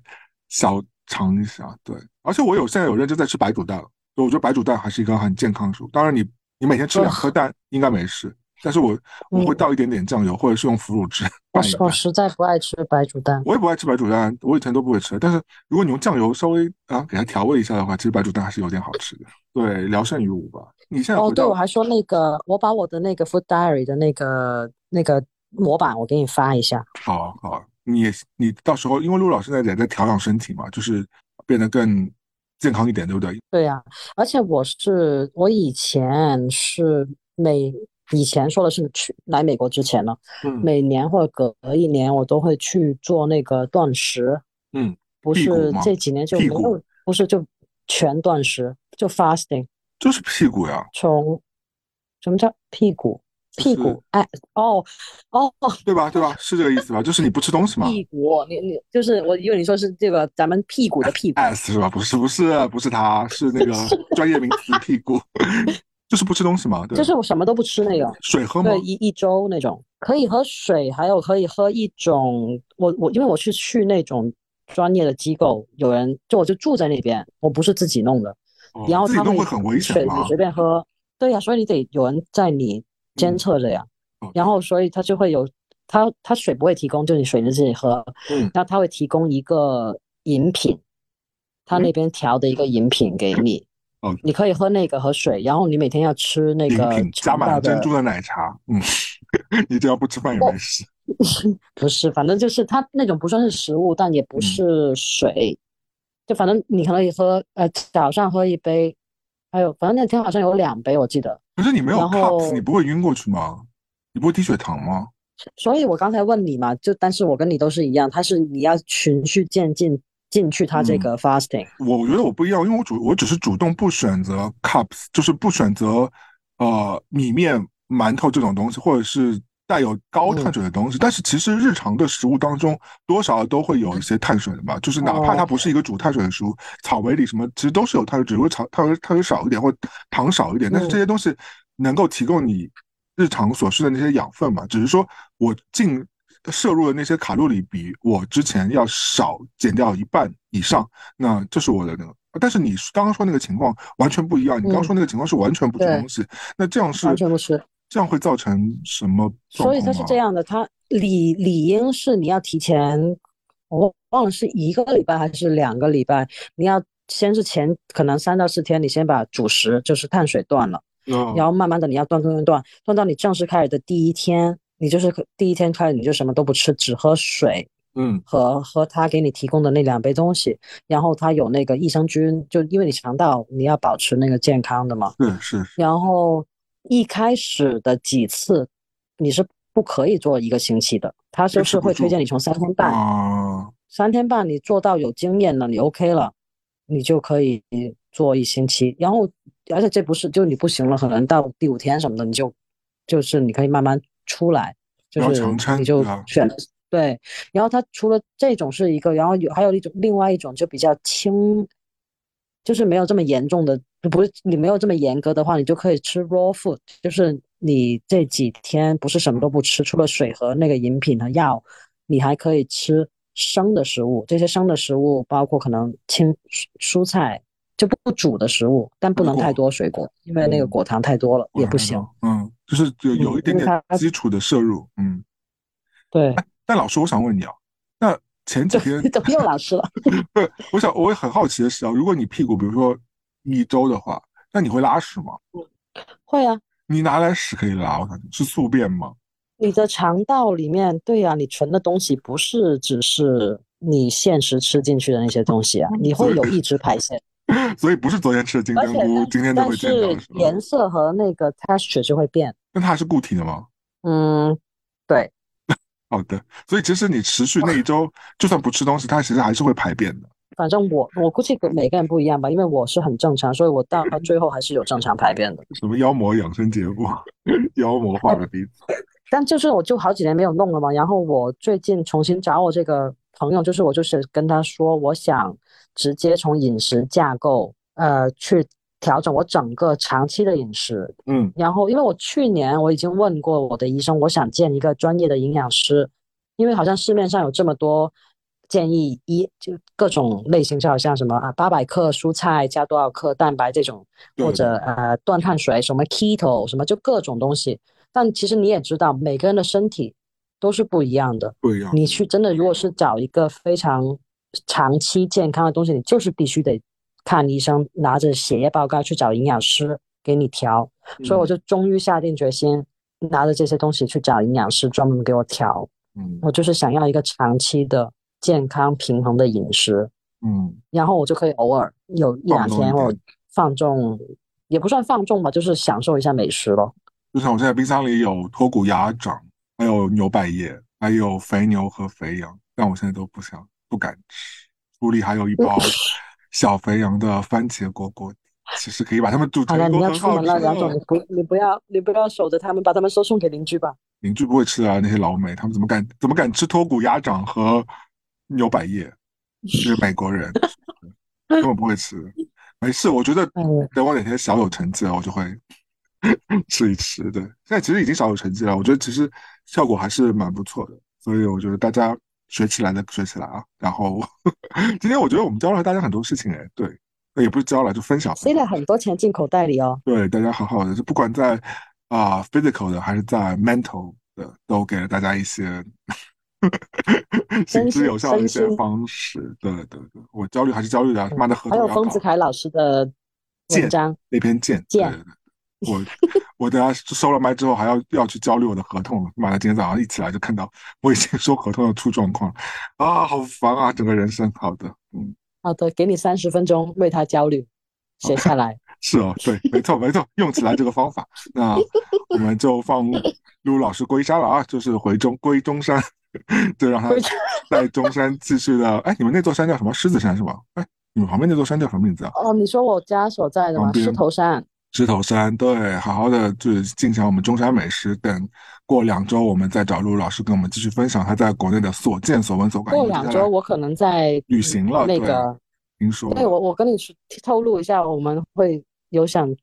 小尝一下。对，而且我有现在有认真在吃白煮蛋了，我觉得白煮蛋还是一个很健康的食物。当然你你每天吃两颗蛋应该没事。但是我我会倒一点点酱油，或者是用腐乳汁 拌一拌。我实在不爱吃白煮蛋，我也不爱吃白煮蛋，我以前都不会吃。但是如果你用酱油稍微啊给它调味一下的话，其实白煮蛋还是有点好吃的。对，聊胜于无吧。你现在哦，对我还说那个，我把我的那个 Food Diary 的那个那个模板，我给你发一下。好好，你你到时候因为陆老师现在也在调养身体嘛，就是变得更健康一点，对不对？对呀，而且我是我以前是每。以前说的是去来美国之前呢，每年或者隔一年我都会去做那个断食，嗯，不是这几年就没有，不是就全断食，就 fasting，就是屁股呀，从什么叫屁股？屁股？哎，哦哦，对吧？对吧？是这个意思吧？就是你不吃东西吗？屁股，你你就是我，因为你说是这个咱们屁股的屁股，s 是吧？不是不是不是，它是那个专业名词屁股。就是不吃东西嘛，就是我什么都不吃那个水喝吗？对，一一周那种可以喝水，还有可以喝一种，我我因为我是去那种专业的机构，有人就我就住在那边，我不是自己弄的，然后他会很危险水你随便喝，对呀，所以你得有人在你监测着呀，然后所以他就会有他他水不会提供，就你水你自己喝，嗯，那他会提供一个饮品，他那边调的一个饮品给你。你可以喝那个和水，然后你每天要吃那个加满珍珠的奶茶。嗯，你只要不吃饭也没事。不是，反正就是它那种不算是食物，但也不是水，就反正你可以喝，呃，早上喝一杯，还有反正那天好像有两杯，我记得。可是你没有 cups，你不会晕过去吗？你不会低血糖吗？所以我刚才问你嘛，就但是我跟你都是一样，它是你要循序渐进。进去他这个 fasting，我觉得我不一样，因为我主我只是主动不选择 cups，就是不选择呃米面馒头这种东西，或者是带有高碳水的东西。但是其实日常的食物当中，多少都会有一些碳水的吧，就是哪怕它不是一个主碳水的食物，草莓里什么其实都是有碳水，只会草碳水碳水少一点或糖少一点，但是这些东西能够提供你日常所需的那些养分嘛，只是说我进。摄入的那些卡路里比我之前要少减掉一半以上，那这是我的那个。但是你刚刚说那个情况完全不一样，你刚刚说那个情况是完全不吃东西，那这样是完全不吃，这样会造成什么？所以它是这样的，它理理应是你要提前，我忘了是一个礼拜还是两个礼拜，你要先是前可能三到四天，你先把主食就是碳水断了，然后慢慢的你要断断断断，断到你正式开始的第一天。你就是第一天开始你就什么都不吃，只喝水，嗯，和喝他给你提供的那两杯东西，然后他有那个益生菌，就因为你肠道你要保持那个健康的嘛，是是，然后一开始的几次你是不可以做一个星期的，他就是会推荐你从三天半，三天半你做到有经验了，你 OK 了，你就可以做一星期。然后，而且这不是就你不行了，可能到第五天什么的，你就就是你可以慢慢出来，就是你就选对。然后它除了这种是一个，然后有还有一种另外一种就比较轻。就是没有这么严重的，不是你没有这么严格的话，你就可以吃 raw food，就是你这几天不是什么都不吃，除了水和那个饮品和药，你还可以吃生的食物。这些生的食物包括可能青蔬菜，就不煮的食物，但不能太多水果，因为那个果糖太多了也不行。嗯，就是有有一点点基础的摄入。嗯，对。但老师，我想问你啊，那。前几天怎么又老师了？不，我想我也很好奇的是啊，如果你屁股比如说一周的话，那你会拉屎吗？会啊。你拿来屎可以拉？我感觉是宿便吗？你的肠道里面，对呀，你存的东西不是只是你现实吃进去的那些东西啊，你会有一直排泄。所以不是昨天吃的金针菇，今天就会见到。但是颜色和那个 texture 就会变。那它还是固体的吗？嗯，对。好的，所以其实你持续那一周，就算不吃东西，它其实还是会排便的。反正我我估计每个人不一样吧，因为我是很正常，所以我到 最后还是有正常排便的。什么妖魔养生节目？妖魔化的鼻子。但就是我就好几年没有弄了嘛，然后我最近重新找我这个朋友，就是我就是跟他说，我想直接从饮食架构呃去调整我整个长期的饮食。嗯，然后因为我去年我已经问过我的医生，我想见一个专业的营养师，因为好像市面上有这么多。建议一就各种类型，就好像什么啊，八百克蔬菜加多少克蛋白这种，或者呃断碳水，什么 keto 什么，就各种东西。但其实你也知道，每个人的身体都是不一样的。不一样。你去真的，如果是找一个非常长期健康的东西，你就是必须得看医生，拿着血液报告去找营养师给你调。所以我就终于下定决心，拿着这些东西去找营养师专门给我调。嗯。我就是想要一个长期的。健康平衡的饮食，嗯，然后我就可以偶尔有一两天我放纵，也不算放纵吧，就是享受一下美食了。就像我现在冰箱里有脱骨鸭掌，还有牛百叶，还有肥牛和肥羊，但我现在都不想不敢吃。屋里还有一包 小肥羊的番茄锅锅底，其实可以把它们煮成。好了，你要出门了，杨总，你不，你不要，你不要守着他们，把他们收送给邻居吧。邻居不会吃啊，那些老美，他们怎么敢怎么敢吃脱骨鸭掌和？牛百叶是美国人，根本不会吃。没事，我觉得等我哪天小有成绩了，我就会 吃一吃。对，现在其实已经小有成绩了，我觉得其实效果还是蛮不错的。所以我觉得大家学起来的学起来啊。然后 今天我觉得我们教了大家很多事情，哎，对，也不是教了，就分享，塞了很多钱进口袋里哦。对，大家好好的，就不管在啊 physical 的还是在 mental 的，都给了大家一些。行之有效的一些方式，对对对，我焦虑还是焦虑的，他妈的合同还有丰子恺老师的文章那篇剑，剑，我我等下收了麦之后还要要去交流我的合同了，妈的，今天早上一起来就看到我已经收合同要出状况啊，好烦啊，整个人生。好的，嗯，好的，给你三十分钟为他焦虑，写下来。是哦，对，没错没错，用起来这个方法，那我们就放陆老师归山了啊，就是回中归中山。就让他在中山继续的。哎，你们那座山叫什么？狮子山是吧？哎，你们旁边那座山叫什么名字啊？哦，你说我家所在的吗？狮头山。狮头山，对，好好的就是尽享我们中山美食。等过两周，我们再找陆老师跟我们继续分享他在国内的所见所闻所感。过两周，我可能在旅行了。那个，您说。对，我我跟你透露一下，我们会有想，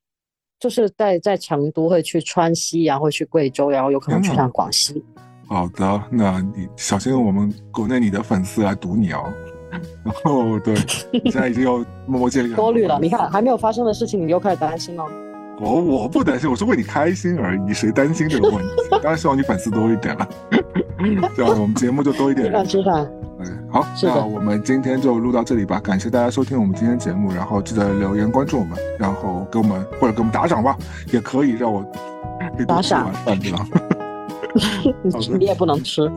就是在在成都会去川西，然后会去贵州，然后有可能去趟广西。好的，那你小心我们国内你的粉丝来堵你哦。然后，对，现在已经有默默建立多虑了。你看，还没有发生的事情，你又开始担心了。我我不担心，我是为你开心而已。谁担心这个问题？当然希望你粉丝多一点了，这样我们节目就多一点人。吃饭。嗯，好，那我们今天就录到这里吧。感谢大家收听我们今天节目，然后记得留言关注我们，然后给我们或者给我们打赏吧，也可以让我打赏饭对吧？你也不能吃。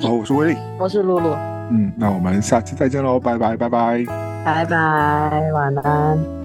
好，我是威利，我是露露。嗯，那我们下期再见喽，拜拜，拜拜，拜拜，晚安。